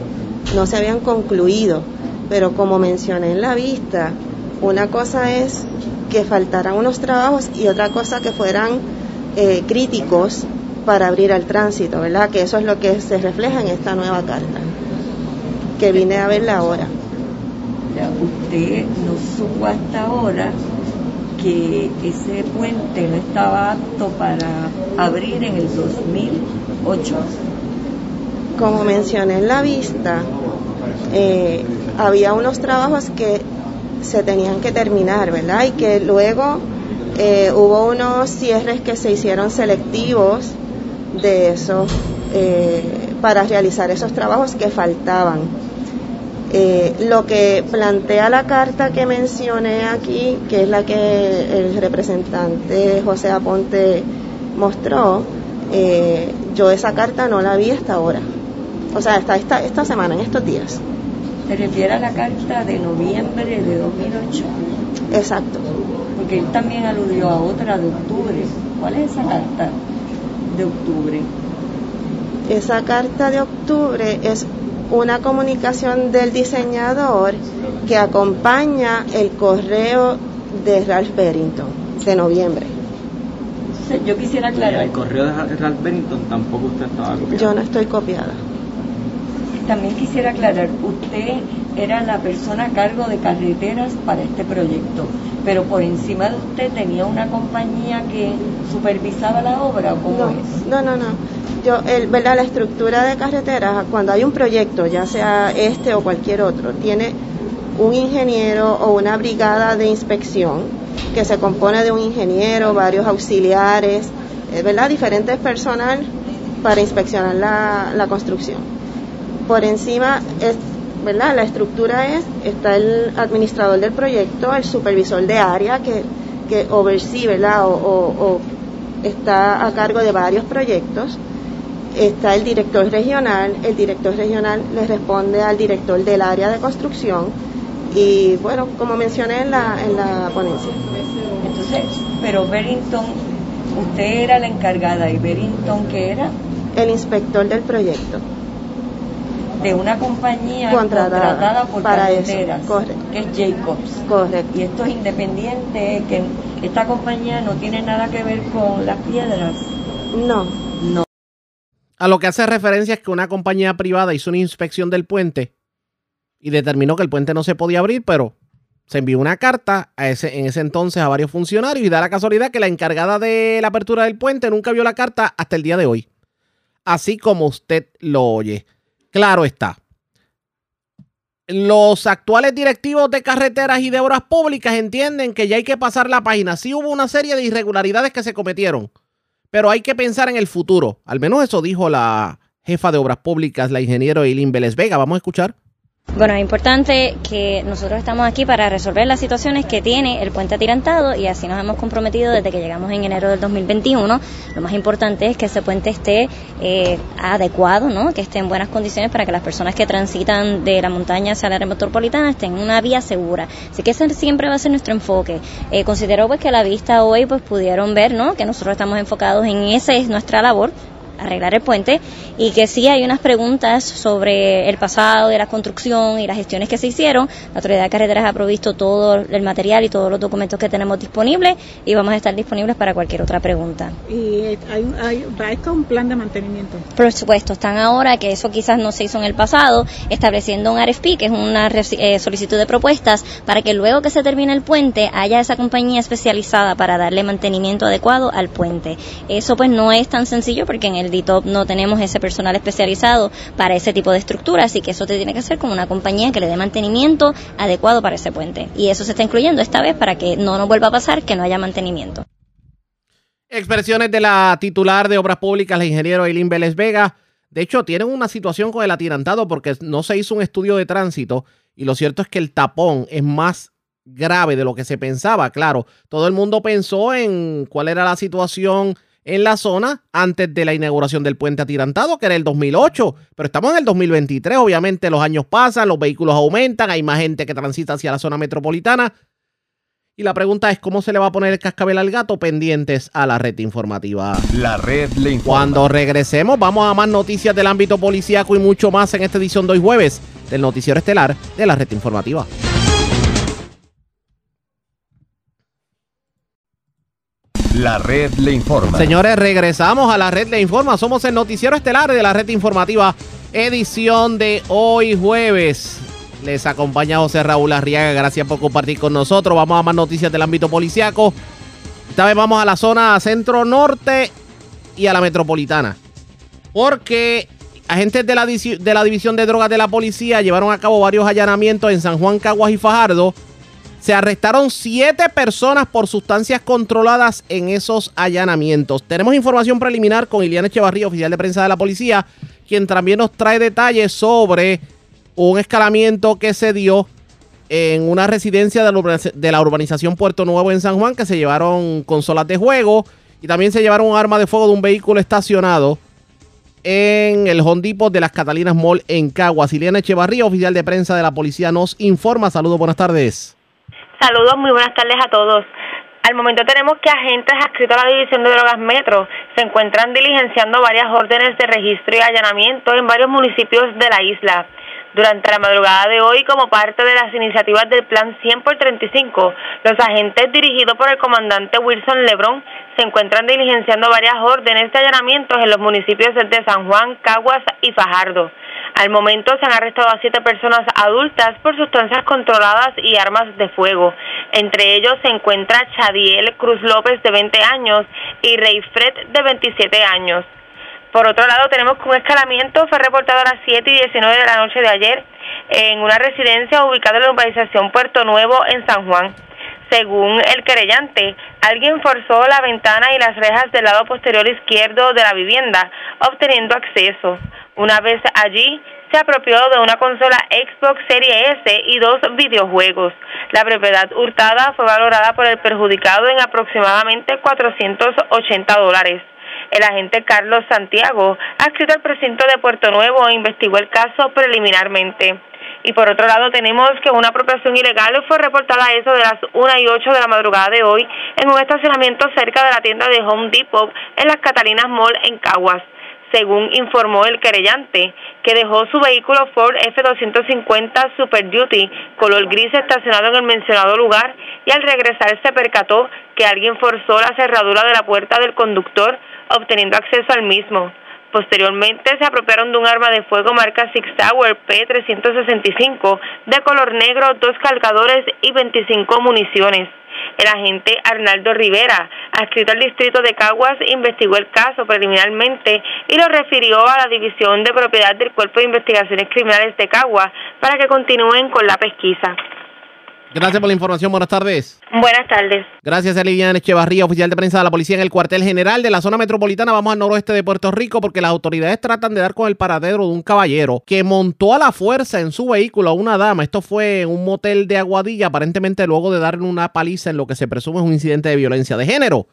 no se habían concluido. Pero como mencioné en la vista, una cosa es que faltaran unos trabajos y otra cosa que fueran eh, críticos para abrir al tránsito, ¿verdad? Que eso es lo que se refleja en esta nueva carta, que vine a verla ahora. Usted no supo hasta ahora que ese puente no estaba apto para abrir en el 2008. como mencioné en la vista, eh, había unos trabajos que se tenían que terminar, ¿verdad? Y que luego eh, hubo unos cierres que se hicieron selectivos de eso eh, para realizar esos trabajos que faltaban. Eh, lo que plantea la carta que mencioné aquí, que es la que el representante José Aponte mostró, eh, yo esa carta no la vi hasta ahora. O sea, hasta esta, esta semana, en estos días. Se refiere a la carta de noviembre de 2008. Exacto. Porque él también aludió a otra de octubre. ¿Cuál es esa carta de octubre? Esa carta de octubre es una comunicación del diseñador que acompaña el correo de Ralph Barrington de noviembre. Yo quisiera aclarar. El correo de Ralph Bennington tampoco usted estaba copiado. Yo no estoy copiada. También quisiera aclarar, usted era la persona a cargo de carreteras para este proyecto, pero por encima de usted tenía una compañía que supervisaba la obra, ¿o cómo No, es? no, no, no. Yo, el, ¿verdad? La estructura de carreteras, cuando hay un proyecto, ya sea este o cualquier otro, tiene un ingeniero o una brigada de inspección que se compone de un ingeniero, varios auxiliares, eh, ¿verdad? Diferentes personal para inspeccionar la, la construcción. Por encima, es, ¿verdad? La estructura es, está el administrador del proyecto, el supervisor de área que, que oversee, ¿verdad? O, o- o está a cargo de varios proyectos. Está el director regional, el director regional le responde al director del área de construcción y bueno, como mencioné en la, en la ponencia. Entonces, pero Barrington, usted era la encargada y Barrington, ¿qué era? El inspector del proyecto. De una compañía Contratada contratada, por para eso, correcto. que es Jacobs. Correcto. Y esto es independiente, que esta compañía no tiene nada que ver con las piedras. No. No. A lo que hace referencia es que una compañía privada hizo una inspección del puente y determinó que el puente no se podía abrir, pero se envió una carta a ese, en ese entonces a varios funcionarios y da la casualidad que la encargada de la apertura del puente nunca vio la carta hasta el día de hoy. Así como usted lo oye. Claro está. Los actuales directivos de carreteras y de obras públicas entienden que ya hay que pasar la página. Sí hubo una serie de irregularidades que se cometieron, pero hay que pensar en el futuro. Al menos eso dijo la jefa de obras públicas, la ingeniero Eileen Vélez Vega. Vamos a escuchar. Bueno, es importante que nosotros estamos aquí para resolver las situaciones que tiene el puente atirantado y así nos hemos comprometido desde que llegamos en enero del 2021. Lo más importante es que ese puente esté eh, adecuado, ¿no? que esté en buenas condiciones para que las personas que transitan de la montaña hacia la área metropolitana estén en una vía segura. Así que ese siempre va a ser nuestro enfoque. Eh, considero pues que a la vista hoy pues pudieron ver ¿no? que nosotros estamos enfocados en esa es nuestra labor arreglar el puente y que sí hay unas preguntas sobre el pasado de la construcción y las gestiones que se hicieron. La Autoridad de Carreteras ha provisto todo el material y todos los documentos que tenemos disponibles y vamos a estar disponibles para cualquier otra pregunta. ¿Y hay, hay, va con un plan de mantenimiento? Por supuesto, están ahora, que eso quizás no se hizo en el pasado, estableciendo un RFP, que es una eh, solicitud de propuestas, para que luego que se termine el puente haya esa compañía especializada para darle mantenimiento adecuado al puente. Eso pues no es tan sencillo porque en el DITOP no tenemos ese personal especializado para ese tipo de estructura, así que eso te tiene que hacer con una compañía que le dé mantenimiento adecuado para ese puente. Y eso se está incluyendo esta vez para que no nos vuelva a pasar que no haya mantenimiento. Expresiones de la titular de Obras Públicas, la ingeniero Eileen Vélez Vega. De hecho, tienen una situación con el atirantado porque no se hizo un estudio de tránsito y lo cierto es que el tapón es más grave de lo que se pensaba. Claro, todo el mundo pensó en cuál era la situación en la zona antes de la inauguración del puente atirantado, que era el 2008, pero estamos en el 2023, obviamente los años pasan, los vehículos aumentan, hay más gente que transita hacia la zona metropolitana. Y la pregunta es cómo se le va a poner el cascabel al gato pendientes a la red informativa. La red le informa. Cuando regresemos vamos a más noticias del ámbito policíaco y mucho más en esta edición de hoy jueves del noticiero estelar de la red informativa. La red le informa. Señores, regresamos a la red le informa. Somos el noticiero estelar de la red informativa, edición de hoy jueves. Les acompaña José Raúl Arriaga. Gracias por compartir con nosotros. Vamos a más noticias del ámbito policiaco. Esta vez vamos a la zona centro-norte y a la metropolitana. Porque agentes de la, de la División de Drogas de la Policía llevaron a cabo varios allanamientos en San Juan, Caguas y Fajardo se arrestaron siete personas por sustancias controladas en esos allanamientos. Tenemos información preliminar con Iliana Echevarría, oficial de prensa de la policía, quien también nos trae detalles sobre un escalamiento que se dio en una residencia de la urbanización Puerto Nuevo en San Juan, que se llevaron consolas de juego y también se llevaron un arma de fuego de un vehículo estacionado en el Hondipo de las Catalinas Mall en Caguas. Iliana Echevarría, oficial de prensa de la policía, nos informa. Saludos, buenas tardes. Saludos, muy buenas tardes a todos. Al momento tenemos que agentes adscritos a la División de Drogas Metro se encuentran diligenciando varias órdenes de registro y allanamiento en varios municipios de la isla. Durante la madrugada de hoy, como parte de las iniciativas del Plan 100 por 35, los agentes dirigidos por el comandante Wilson Lebrón se encuentran diligenciando varias órdenes de allanamientos en los municipios de San Juan, Caguas y Fajardo. Al momento se han arrestado a siete personas adultas por sustancias controladas y armas de fuego. Entre ellos se encuentra Chadiel Cruz López de 20 años y Rey Fred de 27 años. Por otro lado, tenemos que un escalamiento fue reportado a las 7 y 19 de la noche de ayer en una residencia ubicada en la urbanización Puerto Nuevo en San Juan. Según el querellante, alguien forzó la ventana y las rejas del lado posterior izquierdo de la vivienda, obteniendo acceso. Una vez allí, se apropió de una consola Xbox Series S y dos videojuegos. La propiedad hurtada fue valorada por el perjudicado en aproximadamente 480 dólares. El agente Carlos Santiago, adscrito al precinto de Puerto Nuevo, investigó el caso preliminarmente. Y por otro lado tenemos que una apropiación ilegal fue reportada a eso de las 1 y 8 de la madrugada de hoy en un estacionamiento cerca de la tienda de Home Depot en las Catalinas Mall en Caguas según informó el querellante, que dejó su vehículo Ford F-250 Super Duty color gris estacionado en el mencionado lugar y al regresar se percató que alguien forzó la cerradura de la puerta del conductor obteniendo acceso al mismo. Posteriormente se apropiaron de un arma de fuego marca Six Tower P365 de color negro, dos cargadores y 25 municiones. El agente Arnaldo Rivera, adscrito al distrito de Caguas, investigó el caso preliminarmente y lo refirió a la División de Propiedad del Cuerpo de Investigaciones Criminales de Caguas para que continúen con la pesquisa. Gracias por la información. Buenas tardes. Buenas tardes. Gracias a Liliana Echevarría, oficial de prensa de la policía en el cuartel general de la zona metropolitana. Vamos al noroeste de Puerto Rico porque las autoridades tratan de dar con el paradero de un caballero que montó a la fuerza en su vehículo a una dama. Esto fue en un motel de Aguadilla, aparentemente luego de darle una paliza en lo que se presume es un incidente de violencia de género.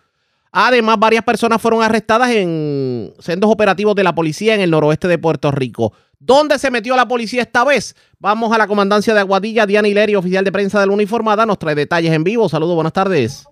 Además, varias personas fueron arrestadas en sendos operativos de la policía en el noroeste de Puerto Rico. ¿Dónde se metió la policía esta vez? Vamos a la comandancia de Aguadilla. Diana Hilerio, oficial de prensa de la uniformada, nos trae detalles en vivo. Saludos, buenas tardes.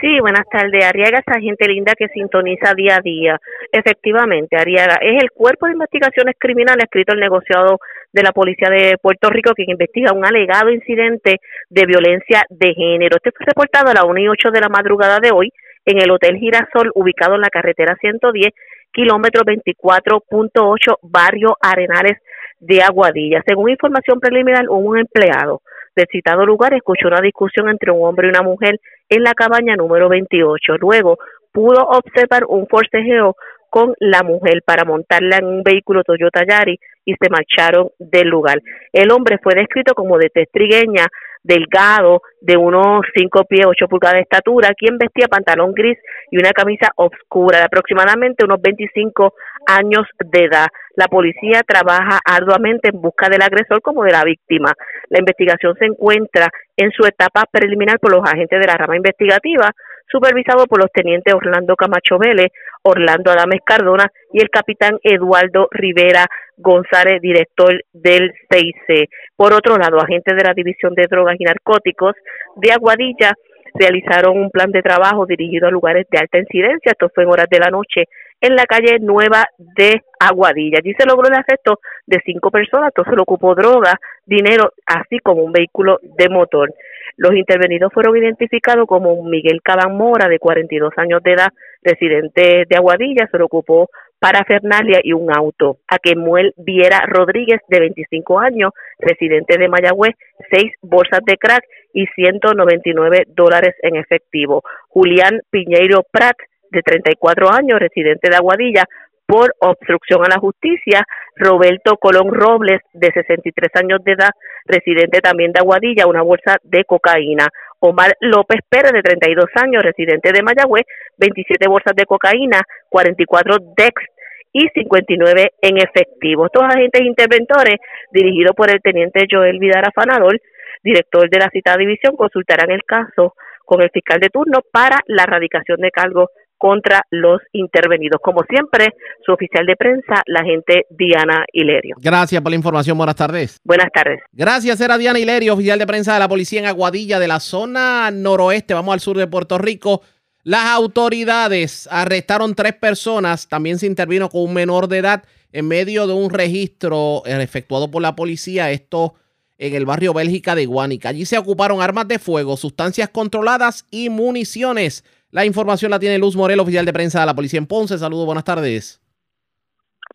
Sí, buenas tardes. Arriaga, esa gente linda que sintoniza día a día. Efectivamente, Arriaga es el Cuerpo de Investigaciones Criminales escrito el negociado de la Policía de Puerto Rico que investiga un alegado incidente de violencia de género. Este fue reportado a las 1 y 8 de la madrugada de hoy en el Hotel Girasol, ubicado en la carretera 110, kilómetro 24.8, barrio Arenales de Aguadilla. Según información preliminar, un empleado del citado lugar escuchó una discusión entre un hombre y una mujer en la cabaña número 28. Luego pudo observar un forcejeo con la mujer para montarla en un vehículo Toyota Yari y se marcharon del lugar. El hombre fue descrito como de testrigueña, delgado, de unos 5 pies, 8 pulgadas de estatura, quien vestía pantalón gris y una camisa oscura de aproximadamente unos 25 años de edad. La policía trabaja arduamente en busca del agresor como de la víctima. La investigación se encuentra en su etapa preliminar por los agentes de la rama investigativa, supervisado por los tenientes Orlando Camacho Vélez, Orlando Adames Cardona y el capitán Eduardo Rivera González, director del CIC. Por otro lado, agentes de la División de Drogas y Narcóticos de Aguadilla realizaron un plan de trabajo dirigido a lugares de alta incidencia. Esto fue en horas de la noche en la calle Nueva de Aguadilla. Allí se logró el arresto de cinco personas, entonces lo ocupó droga, dinero, así como un vehículo de motor. Los intervenidos fueron identificados como Miguel Cabán Mora, de 42 años de edad, residente de Aguadilla, se lo ocupó para Fernalia y un auto. A Quemuel Viera Rodríguez, de 25 años, residente de Mayagüez, seis bolsas de crack y 199 dólares en efectivo. Julián Piñeiro Prat, de 34 años, residente de Aguadilla, por obstrucción a la justicia, Roberto Colón Robles, de 63 años de edad, residente también de Aguadilla, una bolsa de cocaína. Omar López Pérez, de 32 años, residente de Mayagüez, 27 bolsas de cocaína, 44 DEX y 59 en efectivo. Estos agentes interventores, dirigidos por el teniente Joel Vidal Afanador, director de la citada división, consultarán el caso con el fiscal de turno para la erradicación de cargos contra los intervenidos. Como siempre, su oficial de prensa, la agente Diana Hilerio. Gracias por la información. Buenas tardes. Buenas tardes. Gracias, era Diana Hilerio, oficial de prensa de la policía en Aguadilla, de la zona noroeste. Vamos al sur de Puerto Rico. Las autoridades arrestaron tres personas. También se intervino con un menor de edad en medio de un registro eh, efectuado por la policía. Esto en el barrio Bélgica de Guánica. Allí se ocuparon armas de fuego, sustancias controladas y municiones. La información la tiene Luz Morel, oficial de prensa de la policía en Ponce. Saludos, buenas tardes.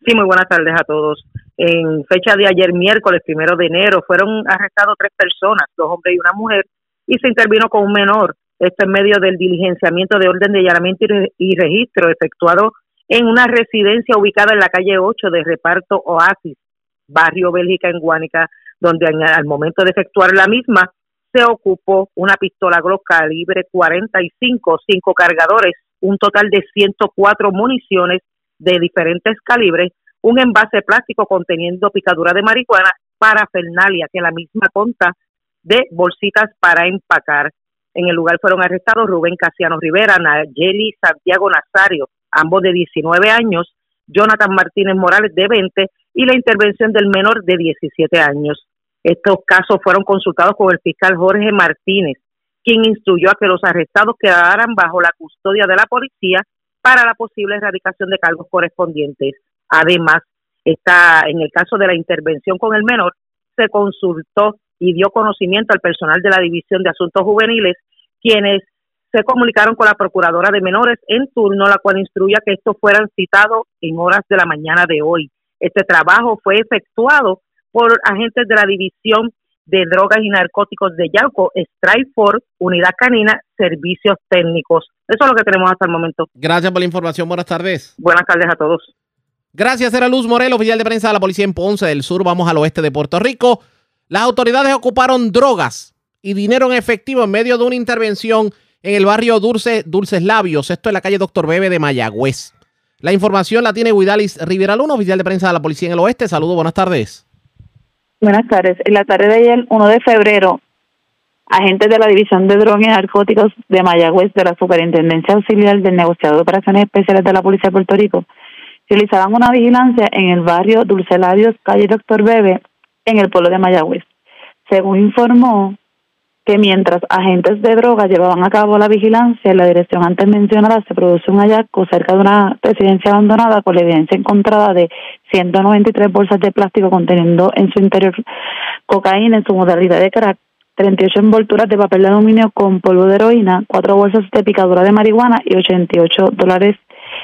Sí, muy buenas tardes a todos. En fecha de ayer, miércoles primero de enero, fueron arrestados tres personas, dos hombres y una mujer, y se intervino con un menor. Esto en medio del diligenciamiento de orden de allanamiento y registro efectuado en una residencia ubicada en la calle 8 de reparto Oasis, barrio Bélgica en Guánica, donde al momento de efectuar la misma se ocupó una pistola Glock calibre 45, cinco cargadores, un total de 104 municiones de diferentes calibres, un envase plástico conteniendo picadura de marihuana, para Fernalia, que la misma conta de bolsitas para empacar. En el lugar fueron arrestados Rubén Casiano Rivera, Nayeli Santiago Nazario, ambos de 19 años, Jonathan Martínez Morales de 20 y la intervención del menor de 17 años. Estos casos fueron consultados con el fiscal Jorge Martínez, quien instruyó a que los arrestados quedaran bajo la custodia de la policía para la posible erradicación de cargos correspondientes. Además, está en el caso de la intervención con el menor, se consultó y dio conocimiento al personal de la División de Asuntos Juveniles, quienes se comunicaron con la Procuradora de Menores en turno, la cual instruía que estos fueran citados en horas de la mañana de hoy. Este trabajo fue efectuado por agentes de la División de Drogas y Narcóticos de Yauco, Strike Unidad Canina, Servicios Técnicos. Eso es lo que tenemos hasta el momento. Gracias por la información. Buenas tardes. Buenas tardes a todos. Gracias, era Luz Morel, oficial de prensa de la policía en Ponce del Sur. Vamos al oeste de Puerto Rico. Las autoridades ocuparon drogas y dinero en efectivo en medio de una intervención en el barrio Dulce, Dulces Labios. Esto es la calle Doctor Bebe de Mayagüez. La información la tiene Guidalis Rivera Luna, oficial de prensa de la policía en el oeste. Saludos, buenas tardes. Buenas tardes. En la tarde de ayer, 1 de febrero, agentes de la División de Drogas y Narcóticos de Mayagüez de la Superintendencia Auxiliar del Negociado de Operaciones Especiales de la Policía de Puerto Rico realizaban una vigilancia en el barrio Dulcelarios, calle Doctor Bebe, en el pueblo de Mayagüez. Según informó que mientras agentes de droga llevaban a cabo la vigilancia en la dirección antes mencionada, se produce un hallazgo cerca de una residencia abandonada con la evidencia encontrada de 193 bolsas de plástico conteniendo en su interior cocaína en su modalidad de crack, 38 envolturas de papel de aluminio con polvo de heroína, cuatro bolsas de picadura de marihuana y 88 dólares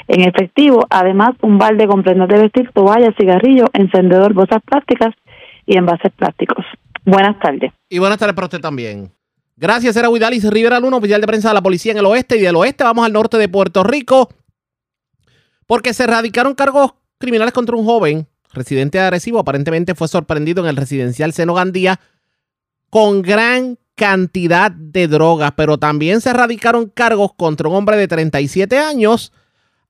en efectivo. Además, un balde con prendas de vestir, toallas, cigarrillo, encendedor, bolsas plásticas y envases plásticos. Buenas tardes. Y buenas tardes para usted también. Gracias, era Widalis Rivera Luna, oficial de prensa de la policía en el oeste. Y del oeste vamos al norte de Puerto Rico. Porque se erradicaron cargos criminales contra un joven residente de Arecibo. Aparentemente fue sorprendido en el residencial Seno Gandía con gran cantidad de drogas. Pero también se erradicaron cargos contra un hombre de 37 años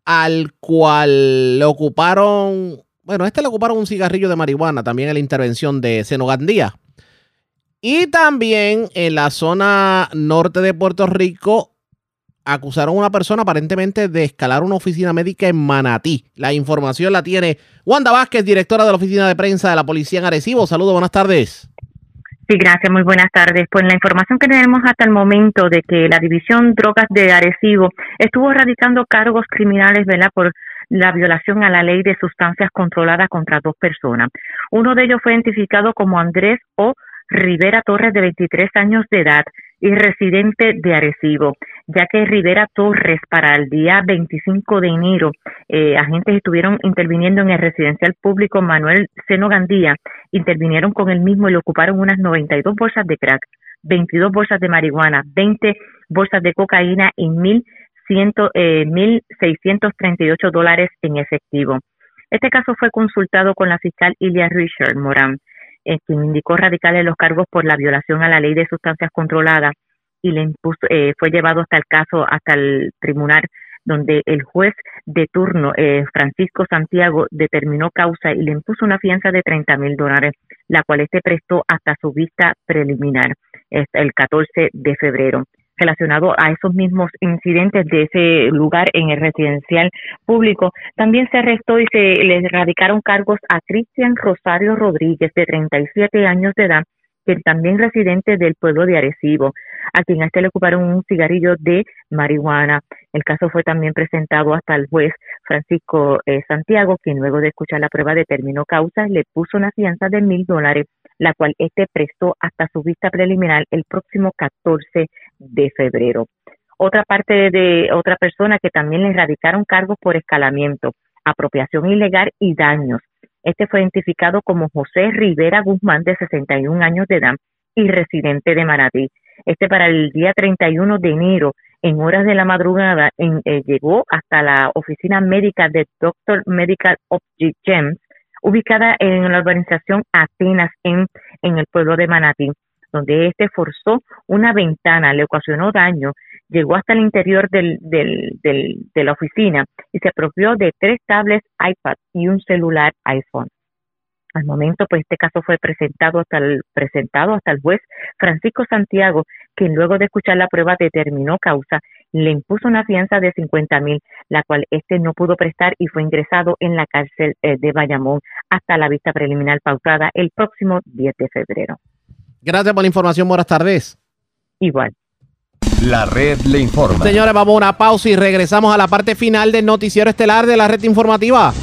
al cual le ocuparon. Bueno, este le ocuparon un cigarrillo de marihuana también en la intervención de Seno Gandía. Y también en la zona norte de Puerto Rico acusaron a una persona aparentemente de escalar una oficina médica en Manatí. La información la tiene Wanda Vázquez, directora de la oficina de prensa de la policía en Arecibo. Saludos, buenas tardes. Sí, gracias, muy buenas tardes. Pues la información que tenemos hasta el momento de que la División Drogas de Arecibo estuvo radicando cargos criminales, ¿verdad? Por la violación a la ley de sustancias controladas contra dos personas. Uno de ellos fue identificado como Andrés O. Rivera Torres, de 23 años de edad y residente de Arecibo, ya que Rivera Torres para el día 25 de enero, eh, agentes estuvieron interviniendo en el residencial público Manuel Seno Gandía, intervinieron con el mismo y le ocuparon unas 92 bolsas de crack, 22 bolsas de marihuana, 20 bolsas de cocaína y 1.100, eh, 1.638 dólares en efectivo. Este caso fue consultado con la fiscal Ilia Richard Morán eh, quien indicó radicales los cargos por la violación a la ley de sustancias controladas y le impuso, eh, fue llevado hasta el caso, hasta el tribunal, donde el juez de turno, eh, Francisco Santiago, determinó causa y le impuso una fianza de 30 mil dólares, la cual este prestó hasta su vista preliminar, el 14 de febrero relacionado a esos mismos incidentes de ese lugar en el residencial público. También se arrestó y se le radicaron cargos a Cristian Rosario Rodríguez, de 37 años de edad, que también residente del pueblo de Arecibo, a quien a este le ocuparon un cigarrillo de marihuana. El caso fue también presentado hasta el juez Francisco eh, Santiago, quien luego de escuchar la prueba determinó causas, le puso una fianza de mil dólares, la cual este prestó hasta su vista preliminar el próximo 14 de febrero. Otra parte de otra persona que también le radicaron cargos por escalamiento, apropiación ilegal y daños. Este fue identificado como José Rivera Guzmán, de 61 años de edad y residente de Manatí. Este para el día 31 de enero, en horas de la madrugada, eh, llegó hasta la oficina médica de Doctor Medical of Gems, ubicada en la organización Atenas en, en el pueblo de Manatí donde este forzó una ventana, le ocasionó daño, llegó hasta el interior del, del, del, de la oficina y se apropió de tres tablets iPad y un celular iPhone. Al momento, pues este caso fue presentado hasta el, presentado hasta el juez Francisco Santiago, quien luego de escuchar la prueba determinó causa, le impuso una fianza de 50 mil, la cual este no pudo prestar y fue ingresado en la cárcel eh, de Bayamón hasta la vista preliminar pautada el próximo 10 de febrero. Gracias por la información. Buenas tardes. Igual. La red le informa. Señores, vamos a una pausa y regresamos a la parte final del noticiero estelar de la red informativa.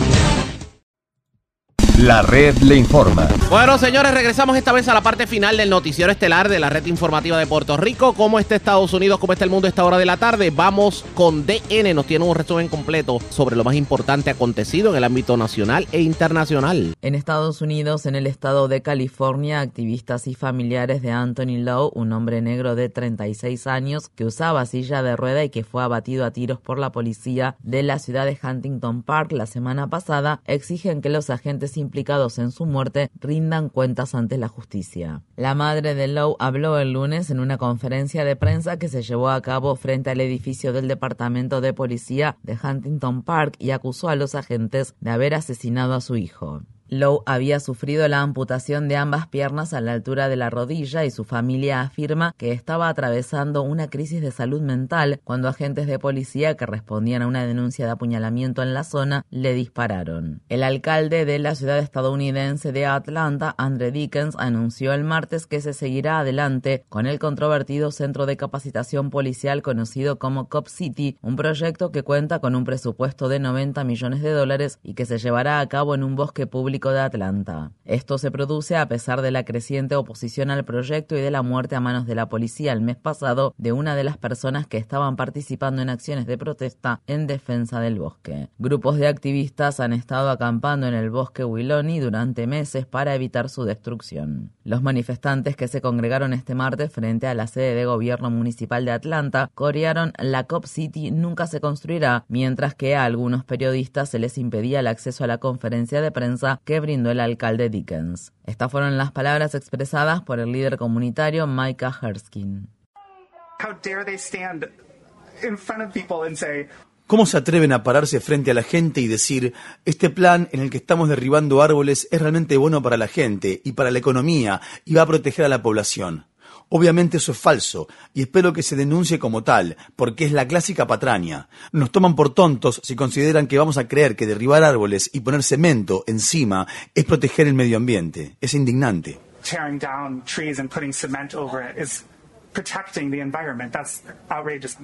La red le informa. Bueno, señores, regresamos esta vez a la parte final del noticiero estelar de la red informativa de Puerto Rico. ¿Cómo está Estados Unidos? ¿Cómo está el mundo a esta hora de la tarde? Vamos con DN. Nos tiene un resumen completo sobre lo más importante acontecido en el ámbito nacional e internacional. En Estados Unidos, en el estado de California, activistas y familiares de Anthony Lowe, un hombre negro de 36 años que usaba silla de rueda y que fue abatido a tiros por la policía de la ciudad de Huntington Park la semana pasada, exigen que los agentes implicados en su muerte rindan cuentas ante la justicia. La madre de Lowe habló el lunes en una conferencia de prensa que se llevó a cabo frente al edificio del Departamento de Policía de Huntington Park y acusó a los agentes de haber asesinado a su hijo. Lowe había sufrido la amputación de ambas piernas a la altura de la rodilla y su familia afirma que estaba atravesando una crisis de salud mental cuando agentes de policía que respondían a una denuncia de apuñalamiento en la zona le dispararon. El alcalde de la ciudad estadounidense de Atlanta, Andre Dickens, anunció el martes que se seguirá adelante con el controvertido centro de capacitación policial conocido como Cop City, un proyecto que cuenta con un presupuesto de 90 millones de dólares y que se llevará a cabo en un bosque público de Atlanta. Esto se produce a pesar de la creciente oposición al proyecto y de la muerte a manos de la policía el mes pasado de una de las personas que estaban participando en acciones de protesta en defensa del bosque. Grupos de activistas han estado acampando en el bosque Wiloni durante meses para evitar su destrucción. Los manifestantes que se congregaron este martes frente a la sede de gobierno municipal de Atlanta corearon la Cop City nunca se construirá, mientras que a algunos periodistas se les impedía el acceso a la conferencia de prensa que brindó el alcalde Dickens. Estas fueron las palabras expresadas por el líder comunitario Micah Herskin. ¿Cómo se atreven a pararse frente a la gente y decir, este plan en el que estamos derribando árboles es realmente bueno para la gente y para la economía y va a proteger a la población? Obviamente eso es falso, y espero que se denuncie como tal, porque es la clásica patraña. Nos toman por tontos si consideran que vamos a creer que derribar árboles y poner cemento encima es proteger el medio ambiente. Es indignante.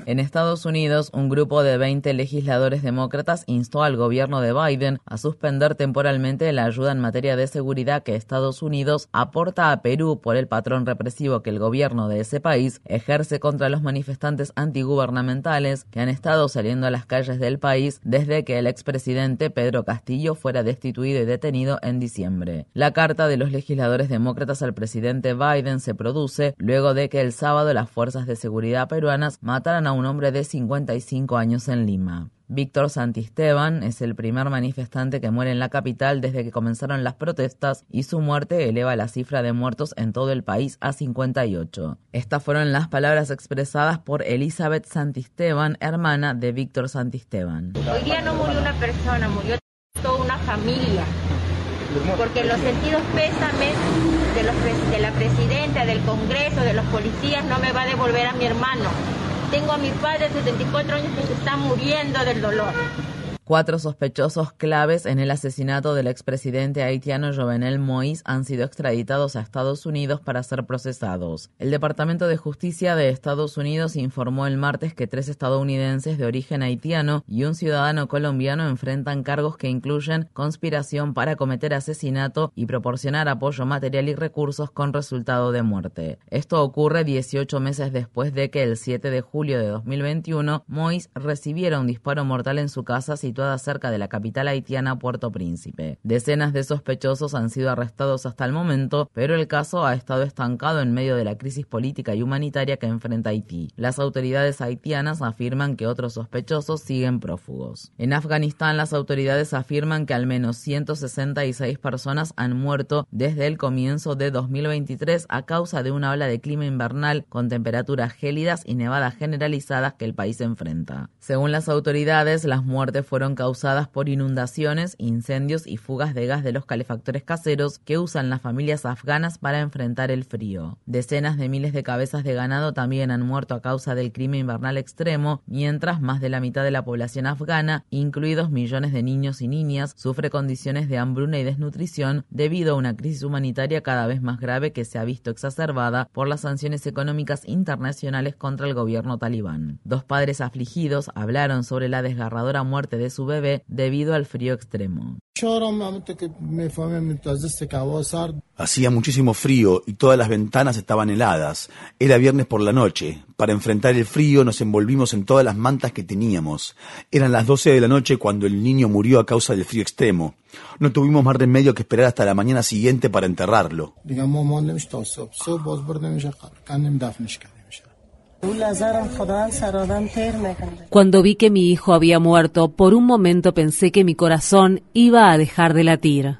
En Estados Unidos, un grupo de 20 legisladores demócratas instó al gobierno de Biden a suspender temporalmente la ayuda en materia de seguridad que Estados Unidos aporta a Perú por el patrón represivo que el gobierno de ese país ejerce contra los manifestantes antigubernamentales que han estado saliendo a las calles del país desde que el expresidente Pedro Castillo fuera destituido y detenido en diciembre. La carta de los legisladores demócratas al presidente Biden se produce luego de que el sábado las fuerzas de seguridad peruanas mataron a un hombre de 55 años en Lima. Víctor Santisteban es el primer manifestante que muere en la capital desde que comenzaron las protestas y su muerte eleva la cifra de muertos en todo el país a 58. Estas fueron las palabras expresadas por Elizabeth Santisteban, hermana de Víctor Santisteban. Hoy día no murió una persona, murió toda una familia porque los sentidos pésames de, los, de la presidenta, del Congreso, de los policías no me va a devolver a mi hermano. Tengo a mi padre de 74 años que se está muriendo del dolor. Cuatro sospechosos claves en el asesinato del expresidente haitiano Jovenel Moïse han sido extraditados a Estados Unidos para ser procesados. El Departamento de Justicia de Estados Unidos informó el martes que tres estadounidenses de origen haitiano y un ciudadano colombiano enfrentan cargos que incluyen conspiración para cometer asesinato y proporcionar apoyo material y recursos con resultado de muerte. Esto ocurre 18 meses después de que el 7 de julio de 2021 Moïse recibiera un disparo mortal en su casa situada cerca de la capital haitiana Puerto Príncipe. Decenas de sospechosos han sido arrestados hasta el momento, pero el caso ha estado estancado en medio de la crisis política y humanitaria que enfrenta Haití. Las autoridades haitianas afirman que otros sospechosos siguen prófugos. En Afganistán, las autoridades afirman que al menos 166 personas han muerto desde el comienzo de 2023 a causa de una ola de clima invernal con temperaturas gélidas y nevadas generalizadas que el país enfrenta. Según las autoridades, las muertes fueron causadas por inundaciones, incendios y fugas de gas de los calefactores caseros que usan las familias afganas para enfrentar el frío. Decenas de miles de cabezas de ganado también han muerto a causa del clima invernal extremo, mientras más de la mitad de la población afgana, incluidos millones de niños y niñas, sufre condiciones de hambruna y desnutrición debido a una crisis humanitaria cada vez más grave que se ha visto exacerbada por las sanciones económicas internacionales contra el gobierno talibán. Dos padres afligidos hablaron sobre la desgarradora muerte de su bebé debido al frío extremo. Hacía muchísimo frío y todas las ventanas estaban heladas. Era viernes por la noche. Para enfrentar el frío nos envolvimos en todas las mantas que teníamos. Eran las 12 de la noche cuando el niño murió a causa del frío extremo. No tuvimos más remedio que esperar hasta la mañana siguiente para enterrarlo. Cuando vi que mi hijo había muerto, por un momento pensé que mi corazón iba a dejar de latir.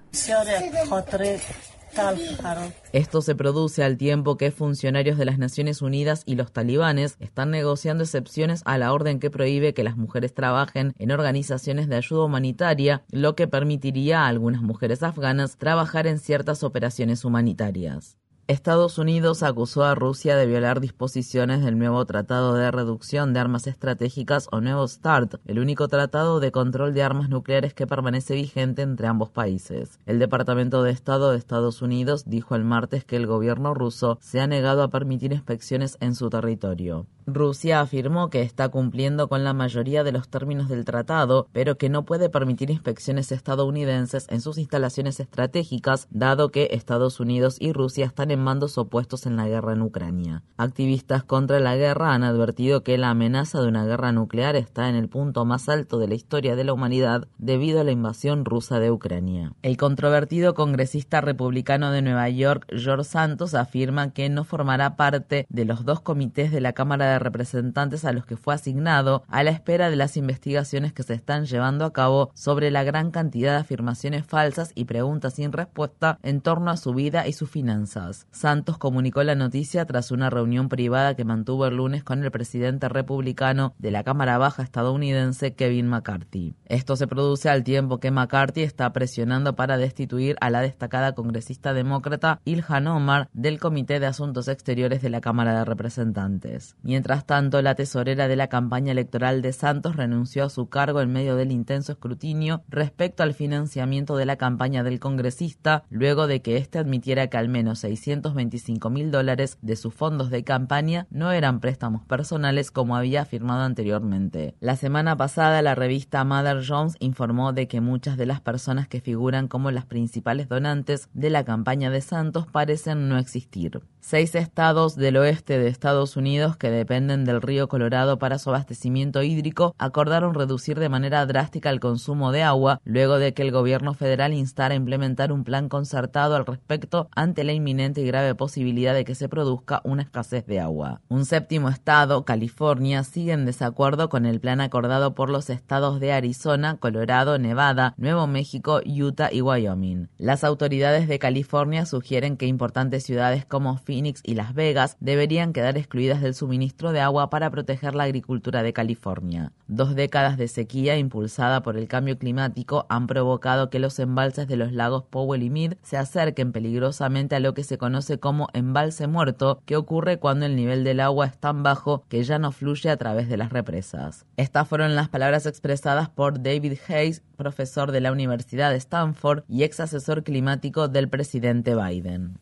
Esto se produce al tiempo que funcionarios de las Naciones Unidas y los talibanes están negociando excepciones a la orden que prohíbe que las mujeres trabajen en organizaciones de ayuda humanitaria, lo que permitiría a algunas mujeres afganas trabajar en ciertas operaciones humanitarias. Estados Unidos acusó a Rusia de violar disposiciones del nuevo Tratado de Reducción de Armas Estratégicas o Nuevo START, el único tratado de control de armas nucleares que permanece vigente entre ambos países. El Departamento de Estado de Estados Unidos dijo el martes que el gobierno ruso se ha negado a permitir inspecciones en su territorio. Rusia afirmó que está cumpliendo con la mayoría de los términos del tratado, pero que no puede permitir inspecciones estadounidenses en sus instalaciones estratégicas, dado que Estados Unidos y Rusia están en mandos opuestos en la guerra en Ucrania. Activistas contra la guerra han advertido que la amenaza de una guerra nuclear está en el punto más alto de la historia de la humanidad debido a la invasión rusa de Ucrania. El controvertido congresista republicano de Nueva York, George Santos, afirma que no formará parte de los dos comités de la Cámara de Representantes a los que fue asignado a la espera de las investigaciones que se están llevando a cabo sobre la gran cantidad de afirmaciones falsas y preguntas sin respuesta en torno a su vida y sus finanzas. Santos comunicó la noticia tras una reunión privada que mantuvo el lunes con el presidente republicano de la Cámara Baja estadounidense, Kevin McCarthy. Esto se produce al tiempo que McCarthy está presionando para destituir a la destacada congresista demócrata Ilhan Omar del Comité de Asuntos Exteriores de la Cámara de Representantes. Mientras tanto, la tesorera de la campaña electoral de Santos renunció a su cargo en medio del intenso escrutinio respecto al financiamiento de la campaña del congresista, luego de que éste admitiera que al menos 625 mil dólares de sus fondos de campaña no eran préstamos personales como había afirmado anteriormente. La semana pasada, la revista Mother Jones informó de que muchas de las personas que figuran como las principales donantes de la campaña de Santos parecen no existir. Seis estados del oeste de Estados Unidos que dependen del río Colorado para su abastecimiento hídrico acordaron reducir de manera drástica el consumo de agua luego de que el gobierno federal instara a implementar un plan concertado al respecto ante la inminente y grave posibilidad de que se produzca una escasez de agua. Un séptimo estado, California, sigue en desacuerdo con el plan acordado por los estados de Arizona, Colorado, Nevada, Nuevo México, Utah y Wyoming. Las autoridades de California sugieren que importantes ciudades como Phoenix y Las Vegas deberían quedar excluidas del suministro de agua para proteger la agricultura de California. Dos décadas de sequía impulsada por el cambio climático han provocado que los embalses de los lagos Powell y Mead se acerquen peligrosamente a lo que se conoce como embalse muerto, que ocurre cuando el nivel del agua es tan bajo que ya no fluye a través de las represas. Estas fueron las palabras expresadas por David Hayes, profesor de la Universidad de Stanford y ex asesor climático del presidente Biden.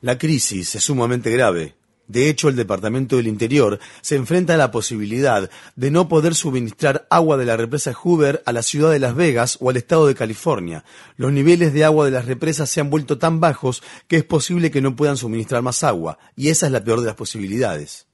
La crisis es sumamente grave. De hecho, el Departamento del Interior se enfrenta a la posibilidad de no poder suministrar agua de la represa Hoover a la ciudad de Las Vegas o al estado de California. Los niveles de agua de las represas se han vuelto tan bajos que es posible que no puedan suministrar más agua, y esa es la peor de las posibilidades.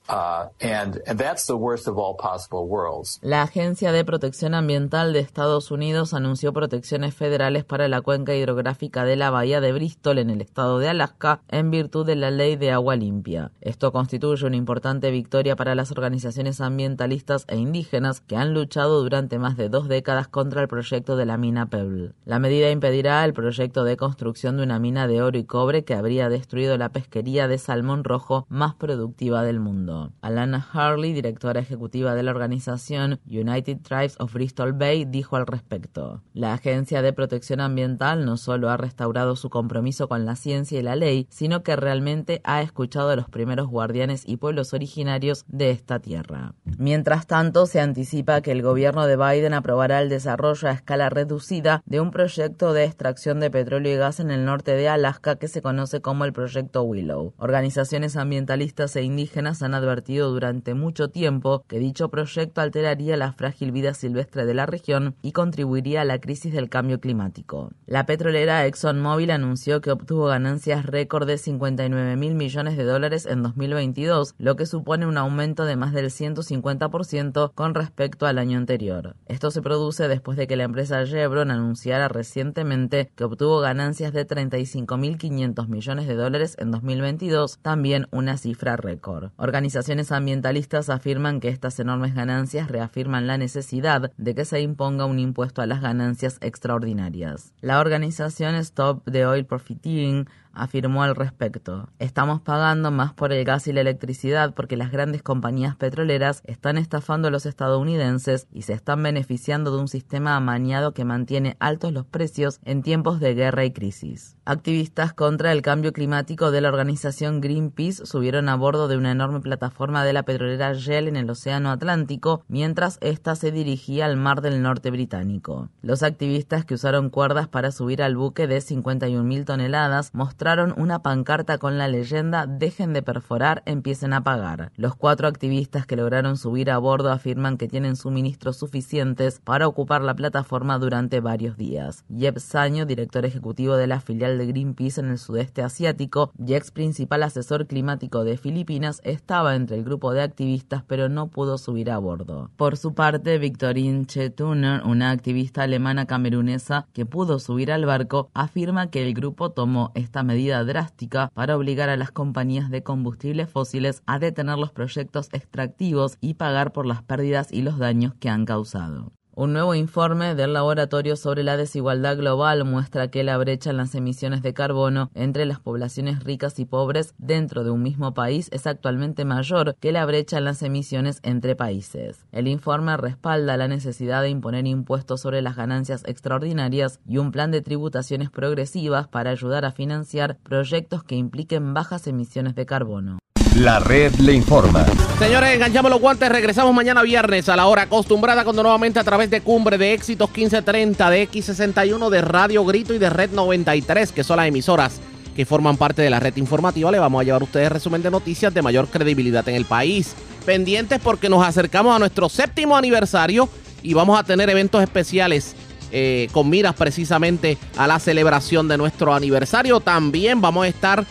La Agencia de Protección Ambiental de Estados Unidos anunció protecciones federales para la cuenca hidrográfica de la bahía de Bristol en el estado de Alaska en virtud de la ley de agua limpia. Esto constituye una importante victoria para las organizaciones ambientalistas e indígenas que han luchado durante más de dos décadas contra el proyecto de la mina Pebble. La medida impedirá el proyecto de construcción de una mina de oro y cobre que habría destruido la pesquería de salmón rojo más productiva del mundo. Alana Harley, directora ejecutiva de la organización United Tribes of Bristol Bay, dijo al respecto. La Agencia de Protección Ambiental no solo ha restaurado su compromiso con la ciencia y la ley, sino que realmente ha escuchado a los primeros guardianes y pueblos originarios de esta tierra. Mientras tanto, se anticipa que el gobierno de Biden aprobará el desarrollo a escala reducida de un proyecto de extracción de petróleo y gas en el norte de Alaska que se conoce como el Proyecto Willow. Organizaciones ambientalistas e indígenas han advertido durante mucho tiempo que dicho proyecto alteraría la frágil vida silvestre de la región y contribuiría a la crisis del cambio climático. La petrolera ExxonMobil anunció que obtuvo ganancias récord de 59 mil millones de dólares en 2022, lo que supone un aumento de más del 150% con respecto al año anterior. Esto se produce después de que la empresa Chevron anunciara recientemente que obtuvo ganancias de 35.500 millones de dólares en 2022, también una cifra récord organizaciones ambientalistas afirman que estas enormes ganancias reafirman la necesidad de que se imponga un impuesto a las ganancias extraordinarias. La organización Stop the Oil Profiteering afirmó al respecto. Estamos pagando más por el gas y la electricidad porque las grandes compañías petroleras están estafando a los estadounidenses y se están beneficiando de un sistema amañado que mantiene altos los precios en tiempos de guerra y crisis. Activistas contra el cambio climático de la organización Greenpeace subieron a bordo de una enorme plataforma de la petrolera Shell en el Océano Atlántico mientras ésta se dirigía al mar del norte británico. Los activistas que usaron cuerdas para subir al buque de 51.000 toneladas mostraron una pancarta con la leyenda Dejen de perforar, empiecen a pagar. Los cuatro activistas que lograron subir a bordo afirman que tienen suministros suficientes para ocupar la plataforma durante varios días. Jeb Saño, director ejecutivo de la filial de Greenpeace en el sudeste asiático y ex principal asesor climático de Filipinas, estaba entre el grupo de activistas pero no pudo subir a bordo. Por su parte, Victorine Chetuner, una activista alemana camerunesa que pudo subir al barco, afirma que el grupo tomó esta medida drástica para obligar a las compañías de combustibles fósiles a detener los proyectos extractivos y pagar por las pérdidas y los daños que han causado. Un nuevo informe del Laboratorio sobre la Desigualdad Global muestra que la brecha en las emisiones de carbono entre las poblaciones ricas y pobres dentro de un mismo país es actualmente mayor que la brecha en las emisiones entre países. El informe respalda la necesidad de imponer impuestos sobre las ganancias extraordinarias y un plan de tributaciones progresivas para ayudar a financiar proyectos que impliquen bajas emisiones de carbono. La red le informa. Señores, enganchamos los guantes. Regresamos mañana viernes a la hora acostumbrada, cuando nuevamente a través de Cumbre de Éxitos 1530, de X61, de Radio Grito y de Red 93, que son las emisoras que forman parte de la red informativa, le vamos a llevar a ustedes resumen de noticias de mayor credibilidad en el país. Pendientes porque nos acercamos a nuestro séptimo aniversario y vamos a tener eventos especiales eh, con miras precisamente a la celebración de nuestro aniversario. También vamos a estar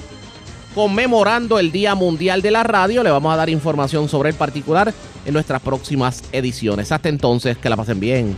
conmemorando el Día Mundial de la Radio. Le vamos a dar información sobre el particular en nuestras próximas ediciones. Hasta entonces, que la pasen bien.